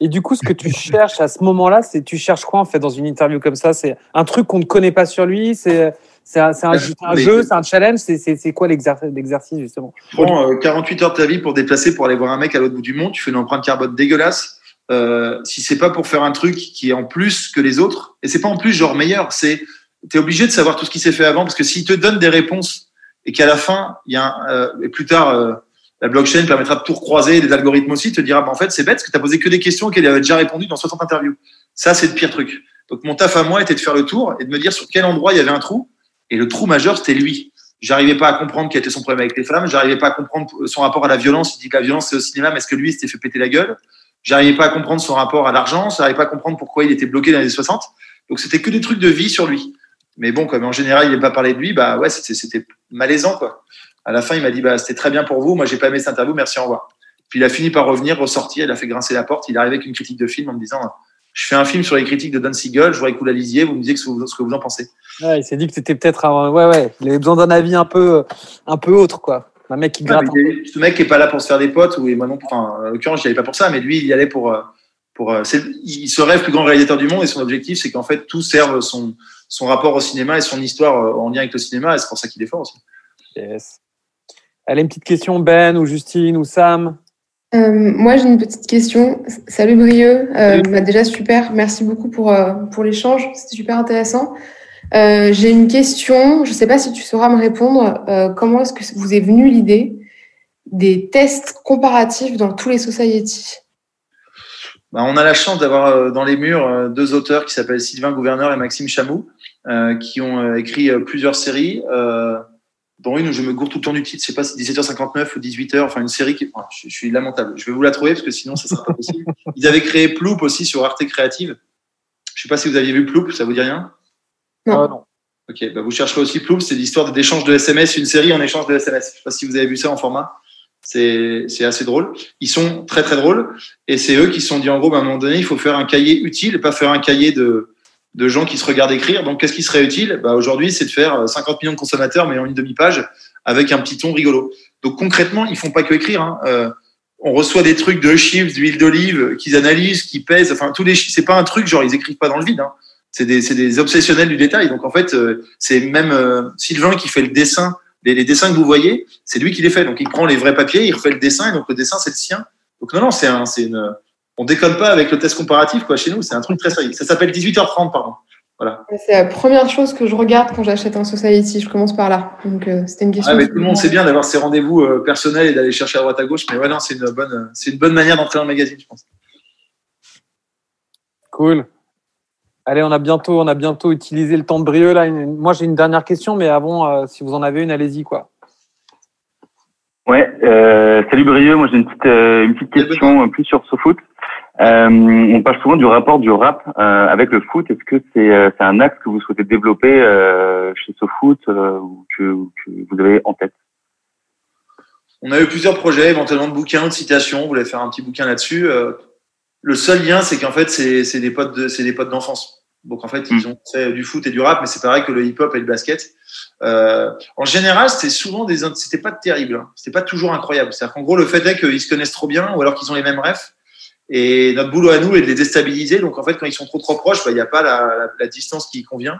Et du coup, ce que tu cherches à ce moment-là, c'est tu cherches quoi en fait dans une interview comme ça? C'est un truc qu'on ne connaît pas sur lui? C'est c'est un, un, jeu, c'est un challenge. C'est quoi l'exercice justement? Prends 48 heures de ta vie pour déplacer pour aller voir un mec à l'autre bout du monde. Tu fais une empreinte carbone dégueulasse. Euh, si c'est pas pour faire un truc qui est en plus que les autres, et c'est pas en plus genre meilleur, c'est tu es obligé de savoir tout ce qui s'est fait avant parce que s'il te donne des réponses et qu'à la fin, il y a un, euh, et plus tard, euh, la blockchain permettra de tout recroiser, les algorithmes aussi, te dira, bah, en fait, c'est bête parce que tu as posé que des questions auxquelles il avait déjà répondu dans 60 interviews. Ça, c'est le pire truc. Donc, mon taf à moi était de faire le tour et de me dire sur quel endroit il y avait un trou et le trou majeur, c'était lui. J'arrivais pas à comprendre quel était son problème avec les femmes. J'arrivais pas à comprendre son rapport à la violence. Il dit que la violence c'est au cinéma, mais est-ce que lui s'était fait péter la gueule? J'arrivais pas à comprendre son rapport à l'argent. J'arrivais pas à comprendre pourquoi il était bloqué dans les années 60. Donc c'était que des trucs de vie sur lui. Mais bon, comme en général il n'aime pas parler de lui, bah ouais, c'était malaisant quoi. À la fin, il m'a dit bah c'était très bien pour vous. Moi j'ai pas aimé cette interview. Merci, au revoir. Puis il a fini par revenir, ressortir. Il a fait grincer la porte. Il est arrivé avec une critique de film en me disant je fais un film sur les critiques de Don Siegel. Je voudrais que vous la lisiez. Vous me disiez ce que vous en pensez. Ouais, il s'est dit que c'était peut-être ouais ouais. Il avait besoin d'un avis un peu un peu autre quoi. Un mec qui gratte. ce mec qui est pas là pour se faire des potes ou moi non. Enfin, en l'occurrence, j'y allais pas pour ça, mais lui, il y allait pour pour. il se rêve plus grand réalisateur du monde et son objectif, c'est qu'en fait tout serve son son rapport au cinéma et son histoire en lien avec le cinéma. Et c'est pour ça qu'il est fort aussi. Yes. Allez, une petite question, Ben ou Justine ou Sam? Euh, moi, j'ai une petite question. Salut Brieux. Euh, bah, déjà, super. Merci beaucoup pour, euh, pour l'échange. C'était super intéressant. J'ai une question. Je ne sais pas si tu sauras me répondre. Comment est-ce que vous est venue l'idée des tests comparatifs dans tous les society bah, On a la chance d'avoir dans les murs deux auteurs qui s'appellent Sylvain Gouverneur et Maxime Chamou, qui ont écrit plusieurs séries dont une où je me gourre tout le temps du titre, je sais pas si 17h59 ou 18h, enfin une série qui, je, suis lamentable. Je vais vous la trouver parce que sinon ça sera pas possible. *laughs* Ils avaient créé Ploop aussi sur Arte Créative. Je sais pas si vous aviez vu Ploop, ça vous dit rien? Non. Ah, non. Ok, bah vous chercherez aussi Ploop, c'est l'histoire d'échange de SMS, une série en échange de SMS. Je sais pas si vous avez vu ça en format. C'est, c'est assez drôle. Ils sont très très drôles et c'est eux qui se sont dit en gros, bah, à un moment donné, il faut faire un cahier utile, pas faire un cahier de de gens qui se regardent écrire. Donc, qu'est-ce qui serait utile? Bah, Aujourd'hui, c'est de faire 50 euh, millions de consommateurs, mais en une demi-page, avec un petit ton rigolo. Donc, concrètement, ils font pas que écrire. Hein. Euh, on reçoit des trucs de chiffres, d'huile d'olive, qu'ils analysent, qui pèsent. Enfin, tous les c'est pas un truc genre ils écrivent pas dans le vide. Hein. C'est des, des, obsessionnels du détail. Donc, en fait, euh, c'est même Sylvain qui fait le dessin. Les, dessins que vous voyez, c'est lui qui les fait. Donc, il prend les vrais papiers, il refait le dessin, et donc le dessin, c'est le sien. Donc, non, non, c'est une, on déconne pas avec le test comparatif quoi chez nous c'est un truc très sérieux ça s'appelle 18h30 pardon. Voilà. C'est la première chose que je regarde quand j'achète un society. Je commence par là. Donc euh, c'était une question ah, mais tout le monde sait bien d'avoir ses rendez-vous euh, personnels et d'aller chercher à droite à gauche mais voilà c'est une bonne c'est une bonne manière d'entrer dans le magazine je pense. Cool. Allez on a bientôt on a bientôt utilisé le temps de brieux là. Moi j'ai une dernière question mais avant euh, si vous en avez une allez-y quoi. Ouais, salut Brieux, moi j'ai une petite, une petite question plus sur SoFoot. Euh, on parle souvent du rapport du rap euh, avec le foot. Est-ce que c'est euh, un axe que vous souhaitez développer euh, chez SoFoot ou que, que, vous avez en tête? On a eu plusieurs projets, éventuellement de bouquins, de citations. On voulait faire un petit bouquin là-dessus. le seul lien, c'est qu'en fait, c'est des potes de, c'est des potes d'enfance. Donc en fait, ils hmm. ont fait du foot et du rap, mais c'est pareil que le hip-hop et le basket. en général, c'était souvent des, c'était pas terrible. Hein. C'était pas toujours incroyable. C'est-à-dire qu'en gros, le fait est qu'ils se connaissent trop bien, ou alors qu'ils ont les mêmes rêves et notre boulot à nous est de les déstabiliser. Donc, en fait, quand ils sont trop, trop proches, bah, il n'y a pas la, la, distance qui convient.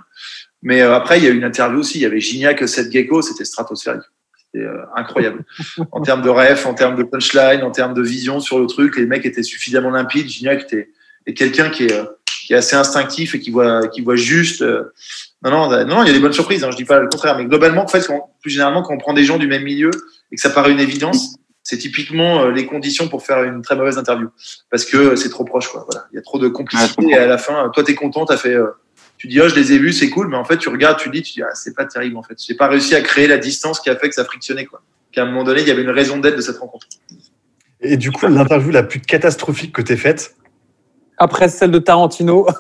Mais euh, après, il y a eu une interview aussi. Il y avait Gignac, Seth Gecko, c'était stratosphérique. C'était euh, incroyable. *laughs* en termes de ref, en termes de punchline, en termes de vision sur le truc, les mecs étaient suffisamment limpides. Gignac était, est quelqu'un qui est, qui est assez instinctif et qui voit, qui voit juste. Euh, non, non, non, il y a des bonnes surprises. Hein, je dis pas le contraire, mais globalement, en fait, plus généralement, quand on prend des gens du même milieu et que ça paraît une évidence, c'est typiquement euh, les conditions pour faire une très mauvaise interview. Parce que c'est trop proche quoi. Voilà. Il y a trop de complicité et à la fin toi tu es content tu fait euh, tu dis oh je les ai vus c'est cool. Mais en fait tu regardes tu dis tu dis ah c'est pas terrible en fait. J'ai pas réussi à créer la distance qui a fait que ça frictionnait quoi. Qu'à un moment donné il y avait une raison d'être de cette rencontre. Et du coup l'interview la plus catastrophique que tu faite? Après celle de Tarantino. *laughs*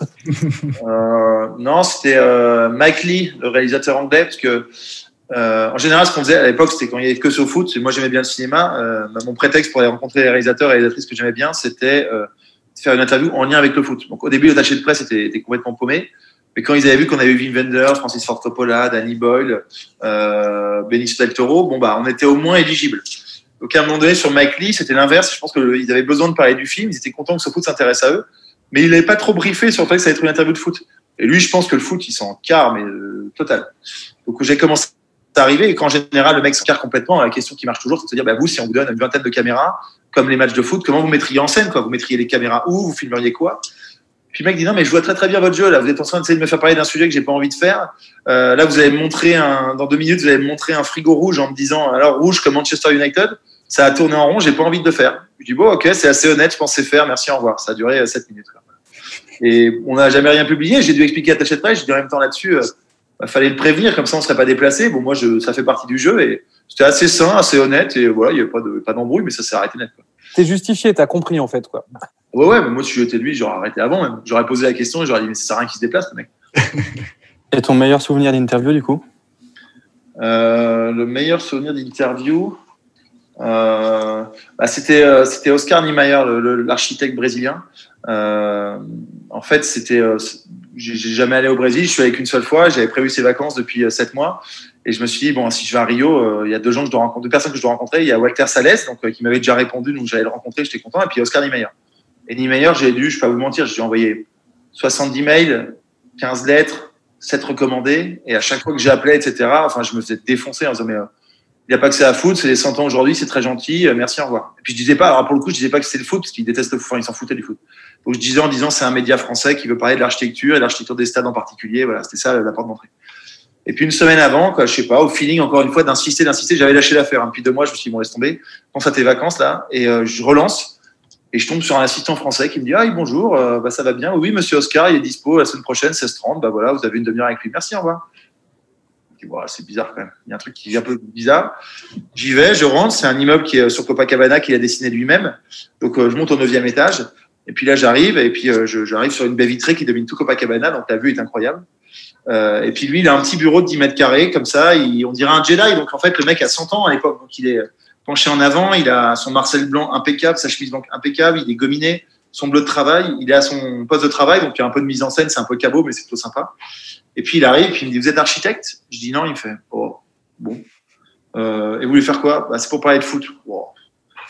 Euh, non c'était euh, Mike Lee le réalisateur anglais parce que euh, en général, ce qu'on faisait à l'époque, c'était quand il y avait que au foot. Moi, j'aimais bien le cinéma. Euh, mon prétexte pour aller rencontrer les réalisateurs et les réalisatrices que j'aimais bien, c'était euh, de faire une interview en lien avec le foot. Donc, au début, l'attaché de presse était, était, complètement paumé. Mais quand ils avaient vu qu'on avait Wim Wenders, Francis Ford Coppola, Danny Boyle, euh, Benicio del Toro, bon bah, on était au moins éligible. Donc, à un moment donné, sur Mike Lee, c'était l'inverse. Je pense qu'ils avaient besoin de parler du film. Ils étaient contents que ce foot s'intéresse à eux. Mais il n'avait pas trop briefé sur le fait que ça allait être une interview de foot. Et lui, je pense que le foot, il s'en car, mais total. Donc, j'ai commencé arrivé et qu'en général le mec se complètement, la question qui marche toujours, c'est de se dire bah, vous, si on vous donne une vingtaine de caméras, comme les matchs de foot, comment vous mettriez en scène quoi? Vous mettriez les caméras où? Vous filmeriez quoi? Puis le mec dit non mais je vois très très bien votre jeu là. Vous êtes en train d'essayer de me faire parler d'un sujet que j'ai pas envie de faire. Euh, là vous allez me montrer un, dans deux minutes vous allez me montrer un frigo rouge en me disant alors rouge comme Manchester United. Ça a tourné en rond, j'ai pas envie de le faire. Je dis bon ok c'est assez honnête, je pensais faire, merci au revoir. Ça a duré 7 euh, minutes. Et on n'a jamais rien publié. J'ai dû expliquer à Tachet Presse, j'ai dit en même temps là-dessus. Euh, bah, fallait le prévenir, comme ça on serait pas déplacé. Bon, moi, je, ça fait partie du jeu et c'était assez sain, assez honnête et voilà, il n'y a pas de, pas d'embrouille, mais ça s'est arrêté net. T'es justifié, t'as compris en fait, quoi. Ouais, ouais, mais moi, si j'étais lui, j'aurais arrêté avant même. J'aurais posé la question et j'aurais dit, mais ça sert à rien qu'il se déplace, le mec. *laughs* et ton meilleur souvenir d'interview, du coup? Euh, Le meilleur souvenir d'interview, euh, bah, c'était euh, c'était Oscar Niemeyer, l'architecte brésilien. Euh, en fait, c'était euh, j'ai jamais allé au Brésil. Je suis allé qu'une seule fois. J'avais prévu ces vacances depuis sept mois. Et je me suis dit, bon, si je vais à Rio, il y a deux gens que je dois rencontrer, deux personnes que je dois rencontrer. Il y a Walter Sales, donc, qui m'avait déjà répondu, donc j'allais le rencontrer, j'étais content. Et puis Oscar Niemeyer. Et Niemeyer, j'ai dû, je vais pas vous mentir, j'ai envoyé 70 mails, 15 lettres, 7 recommandés. Et à chaque fois que j'ai appelé, etc., enfin, je me faisais défoncer en disant, mais il n'y a pas que c'est à foot, c'est les 100 ans aujourd'hui, c'est très gentil, euh, merci, au revoir. Et puis je disais pas, alors pour le coup, je disais pas que c'était le foot, parce qu'ils détestent le foot, enfin, ils s'en foutaient du foot. Donc je disais en disant, c'est un média français qui veut parler de l'architecture et de l'architecture des stades en particulier, voilà, c'était ça la porte d'entrée. Et puis une semaine avant, quoi, je sais pas, au feeling, encore une fois, d'insister, d'insister, j'avais lâché l'affaire. Hein. Depuis deux mois, je me suis dit, bon, laisse tomber, pense à tes vacances là, et euh, je relance, et je tombe sur un assistant français qui me dit, ah bonjour, euh, bah, ça va bien, oui, monsieur Oscar, il est dispo la semaine prochaine, 16h30, bah voilà, vous avez une demi-heure avec lui, merci, au revoir c'est bizarre quand même. Il y a un truc qui est un peu bizarre. J'y vais, je rentre. C'est un immeuble qui est sur Copacabana qu'il a dessiné lui-même. Donc, euh, je monte au neuvième étage. Et puis là, j'arrive. Et puis, euh, j'arrive sur une baie vitrée qui domine tout Copacabana. Donc, la vue est incroyable. Euh, et puis, lui, il a un petit bureau de 10 mètres carrés, comme ça. on dirait un Jedi. Donc, en fait, le mec a 100 ans à l'époque. Donc, il est penché en avant. Il a son Marcel blanc impeccable, sa chemise blanche impeccable. Il est gominé. Son bleu de travail. Il est à son poste de travail. Donc, il y a un peu de mise en scène. C'est un peu cabot, mais c'est plutôt sympa. Et puis il arrive, puis il me dit Vous êtes architecte? Je dis Non, il me fait Oh, bon. Euh, et vous voulez faire quoi? Bah, C'est pour parler de foot.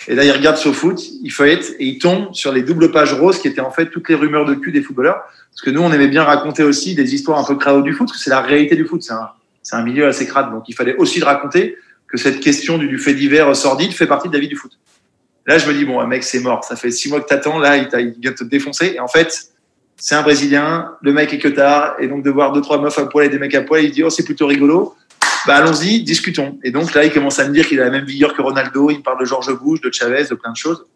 Et là, il regarde sur foot, il feuillette et il tombe sur les doubles pages roses qui étaient en fait toutes les rumeurs de cul des footballeurs. Parce que nous, on aimait bien raconter aussi des histoires un peu crado du foot, parce que c'est la réalité du foot. C'est un, c'est un milieu assez crade. Donc il fallait aussi le raconter que cette question du, fait divers sordide fait partie de la vie du foot. Là, je me dis, bon, mec, c'est mort. Ça fait six mois que t'attends. Là, il, il vient te défoncer. Et en fait, c'est un Brésilien, le mec est que tard, et donc de voir deux, trois meufs à poil et des mecs à poil, il dit, oh, c'est plutôt rigolo. Bah, allons-y, discutons. Et donc là, il commence à me dire qu'il a la même vigueur que Ronaldo, il me parle de Georges Bush, de Chavez, de plein de choses.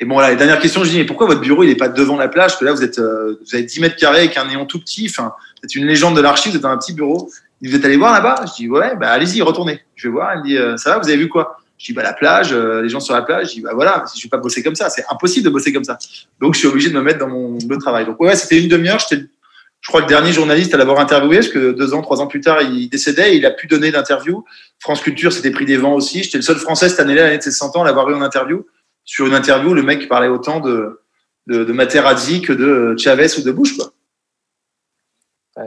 Et bon, là, la dernière question, je dis, mais pourquoi votre bureau, il n'est pas devant la plage? Parce que là, vous êtes, euh, vous avez 10 mètres carrés avec un néon tout petit. Enfin, c'est une légende de l'archive, vous êtes dans un petit bureau. Vous êtes allé voir là-bas? Je dis, ouais, bah, allez-y, retournez. Je vais voir. Me dit, euh, ça va, vous avez vu quoi? Je dis, bah, la plage, euh, les gens sur la plage. Je dis, bah, voilà, je vais pas bosser comme ça. C'est impossible de bosser comme ça. Donc, je suis obligé de me mettre dans mon de travail. Donc, ouais, c'était une demi-heure. J'étais, je crois, le dernier journaliste à l'avoir interviewé, parce que deux ans, trois ans plus tard, il décédait et il a pu donner d'interview. France Culture s'était pris des vents aussi. J'étais le seul français cette année-là, l'année de ses 100 ans, à l'avoir eu en interview. Sur une interview, le mec parlait autant de, de, de Materazzi que de Chavez ou de Bush, quoi.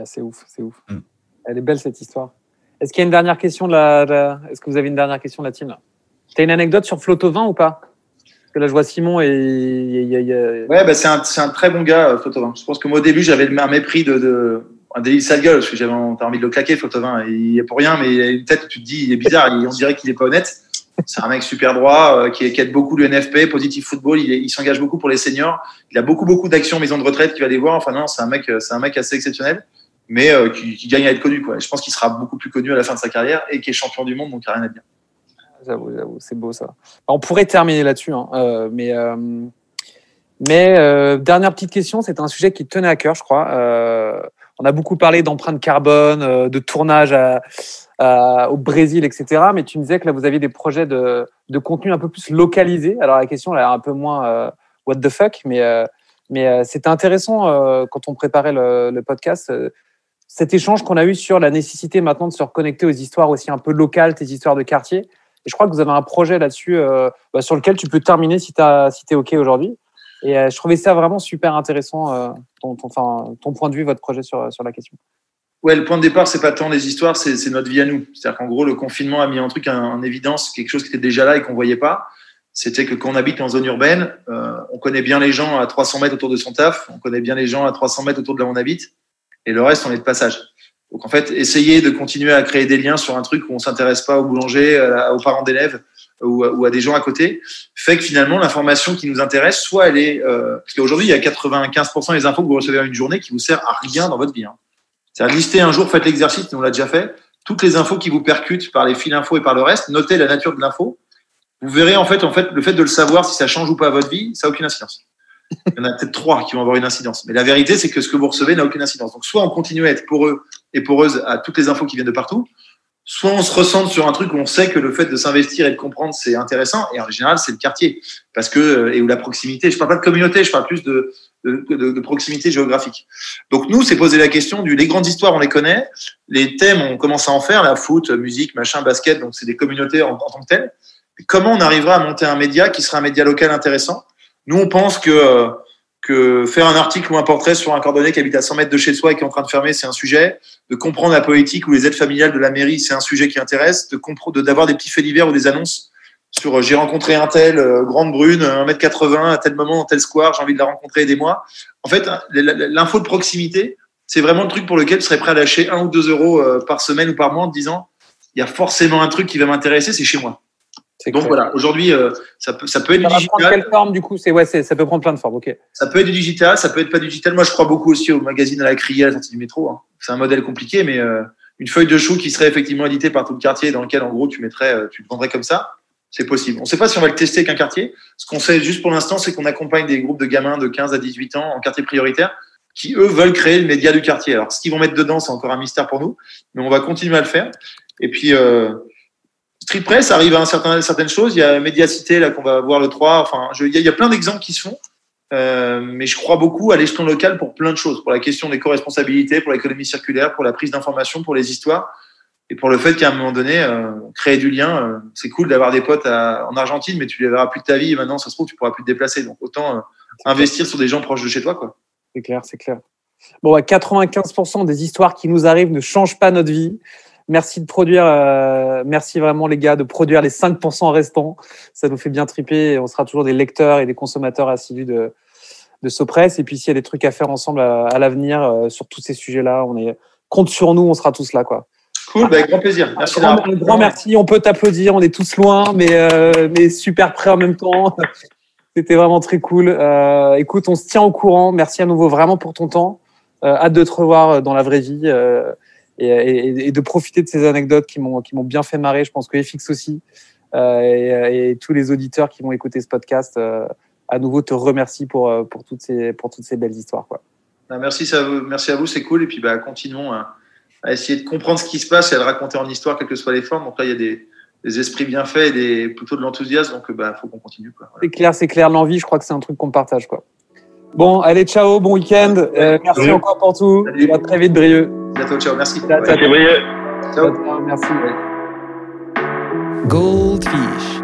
c'est ouf, c'est ouf. Mm. Elle est belle, cette histoire. Est-ce qu'il y a une dernière question de la, est-ce que vous avez une dernière question de la team, là? T'as une anecdote sur Flotovin ou pas? Parce que là, je vois Simon et. Ouais, bah, c'est un, un, très bon gars, euh, Flotovin. Je pense que moi, au début, j'avais un mépris de. de un délit sale gueule, parce que j'avais envie de le claquer, Flotovin. Il est pour rien, mais il a une tête où tu te dis, il est bizarre, on dirait qu'il est pas honnête. C'est un mec super droit, euh, qui, qui, aide beaucoup le NFP, Positive Football. Il, s'engage beaucoup pour les seniors. Il a beaucoup, beaucoup d'actions maison de retraite qu'il va aller voir. Enfin, non, c'est un mec, un mec assez exceptionnel, mais euh, qui, gagne à être connu, quoi. je pense qu'il sera beaucoup plus connu à la fin de sa carrière et qui est champion du monde, donc il a rien à dire. J'avoue, c'est beau ça. On pourrait terminer là-dessus, hein, euh, mais euh, mais euh, dernière petite question, c'est un sujet qui tenait à cœur, je crois. On a beaucoup parlé d'empreinte carbone, de tournage au Brésil, etc. Mais tu me disais que là, vous aviez des projets de, de contenu un peu plus localisé. Alors la question, est un peu moins what the fuck, mais mais c'était intéressant quand on préparait le, le podcast cet échange qu'on a eu sur la nécessité maintenant de se reconnecter aux histoires aussi un peu locales, tes histoires de quartier. Et je crois que vous avez un projet là-dessus euh, bah, sur lequel tu peux terminer si tu es OK aujourd'hui. Et euh, je trouvais ça vraiment super intéressant, euh, ton, point de vue, votre projet sur, la question. Ouais, le point de départ, c'est pas tant les histoires, c'est notre vie à nous. C'est-à-dire qu'en gros, le confinement a mis un truc en, en, évidence, quelque chose qui était déjà là et qu'on voyait pas. C'était que quand on habite en zone urbaine, on connaît bien les gens à 300 mètres autour de son taf, on connaît bien les gens à 300 mètres autour de là où on habite, et le reste, on est de passage. Donc en fait, essayer de continuer à créer des liens sur un truc où on s'intéresse pas au boulanger, aux parents d'élèves ou, à des gens à côté, fait que finalement l'information qui nous intéresse, soit elle est euh, parce qu'aujourd'hui il y a 95% des infos que vous recevez en une journée qui vous sert à rien dans votre vie. Hein. C'est-à-dire lister un jour, faites l'exercice, on l'a déjà fait, toutes les infos qui vous percutent par les fils infos et par le reste, notez la nature de l'info. Vous verrez en fait, en fait, le fait de le savoir si ça change ou pas votre vie, ça n'a aucune incidence. Il y en a peut-être trois qui vont avoir une incidence. Mais la vérité, c'est que ce que vous recevez n'a aucune incidence. Donc, soit on continue à être pour eux et poreuse à toutes les infos qui viennent de partout, soit on se ressente sur un truc où on sait que le fait de s'investir et de comprendre, c'est intéressant, et en général, c'est le quartier, parce que, euh, et où la proximité, je parle pas de communauté, je parle plus de, de, proximité géographique. Donc nous, c'est poser la question du, les grandes histoires, on les connaît, les thèmes, on commence à en faire, la foot, musique, machin, basket, donc c'est des communautés en, en, tant que telles. Comment on arrivera à monter un média qui sera un média local intéressant? Nous, on pense que euh, que faire un article ou un portrait sur un cordonnier qui habite à 100 mètres de chez soi et qui est en train de fermer, c'est un sujet. De comprendre la politique ou les aides familiales de la mairie, c'est un sujet qui intéresse. De comprendre, d'avoir des petits faits divers ou des annonces sur euh, j'ai rencontré un tel, euh, grande brune, 1m80, à tel moment, dans tel square, j'ai envie de la rencontrer, aidez-moi. En fait, l'info de proximité, c'est vraiment le truc pour lequel je serais prêt à lâcher un ou deux euros euh, par semaine ou par mois en disant, il y a forcément un truc qui va m'intéresser, c'est chez moi. Donc voilà, aujourd'hui, euh, ça, peut, ça peut être ça du digital. Prendre quelle forme du coup? C'est ouais, ça peut prendre plein de formes. Ok. Ça peut être du digital, ça peut être pas du digital. Moi, je crois beaucoup aussi au magazine à la criée à la sortie du métro. Hein. C'est un modèle compliqué, mais euh, une feuille de chou qui serait effectivement éditée par tout le quartier, dans lequel en gros tu mettrais, euh, tu le vendrais comme ça, c'est possible. On ne sait pas si on va le tester avec un quartier. Ce qu'on sait juste pour l'instant, c'est qu'on accompagne des groupes de gamins de 15 à 18 ans en quartier prioritaire qui eux veulent créer le média du quartier. Alors, ce qu'ils vont mettre dedans, c'est encore un mystère pour nous, mais on va continuer à le faire. Et puis, euh, Street Press arrive à un certain, certaines choses. Il y a Médiacité, là, qu'on va voir le 3. Enfin, je, il, y a, il, y a, plein d'exemples qui se font. Euh, mais je crois beaucoup à l'échelon local pour plein de choses. Pour la question des co-responsabilités, pour l'économie circulaire, pour la prise d'informations, pour les histoires. Et pour le fait qu'à un moment donné, euh, créer du lien, euh, c'est cool d'avoir des potes à, en Argentine, mais tu les verras plus de ta vie. Et maintenant, ça se trouve, tu pourras plus te déplacer. Donc, autant investir sur des gens proches de chez toi, quoi. C'est clair, c'est clair. Bon, 95% des histoires qui nous arrivent ne changent pas notre vie. Merci de produire, euh, merci vraiment les gars de produire les 5% restants. Ça nous fait bien triper et on sera toujours des lecteurs et des consommateurs assidus de, de Sopress. Et puis s'il y a des trucs à faire ensemble à, à l'avenir euh, sur tous ces sujets-là, on est compte sur nous, on sera tous là quoi. Cool, bah, avec grand plaisir. Merci. Un grand, un grand merci. On peut t'applaudir. On est tous loin, mais euh, mais super près en même temps. *laughs* C'était vraiment très cool. Euh, écoute, on se tient au courant. Merci à nouveau vraiment pour ton temps. Euh, hâte de te revoir dans la vraie vie et, et, et, de profiter de ces anecdotes qui m'ont qui m'ont bien fait marrer. Je pense que FX aussi euh, et, et, tous les auditeurs qui vont écouter ce podcast euh, à nouveau te remercie pour pour toutes ces pour toutes ces belles histoires quoi. Ah, merci à vous, merci à vous, c'est cool et puis bah continuons à, à, essayer de comprendre ce qui se passe et à le raconter en histoire quelles que soient les formes. Donc là il y a des des esprits bien faits et des, plutôt de l'enthousiasme. Donc, bah, faut qu'on continue. Voilà. C'est clair, c'est clair. L'envie, je crois que c'est un truc qu'on partage, quoi. Bon, allez, ciao, bon week-end. Euh, merci Salut. encore pour tout. Salut. À très vite, Brieux. Bientôt, ciao, merci. Ciao, ciao, Brieux. Ciao. ciao merci. Goldfish.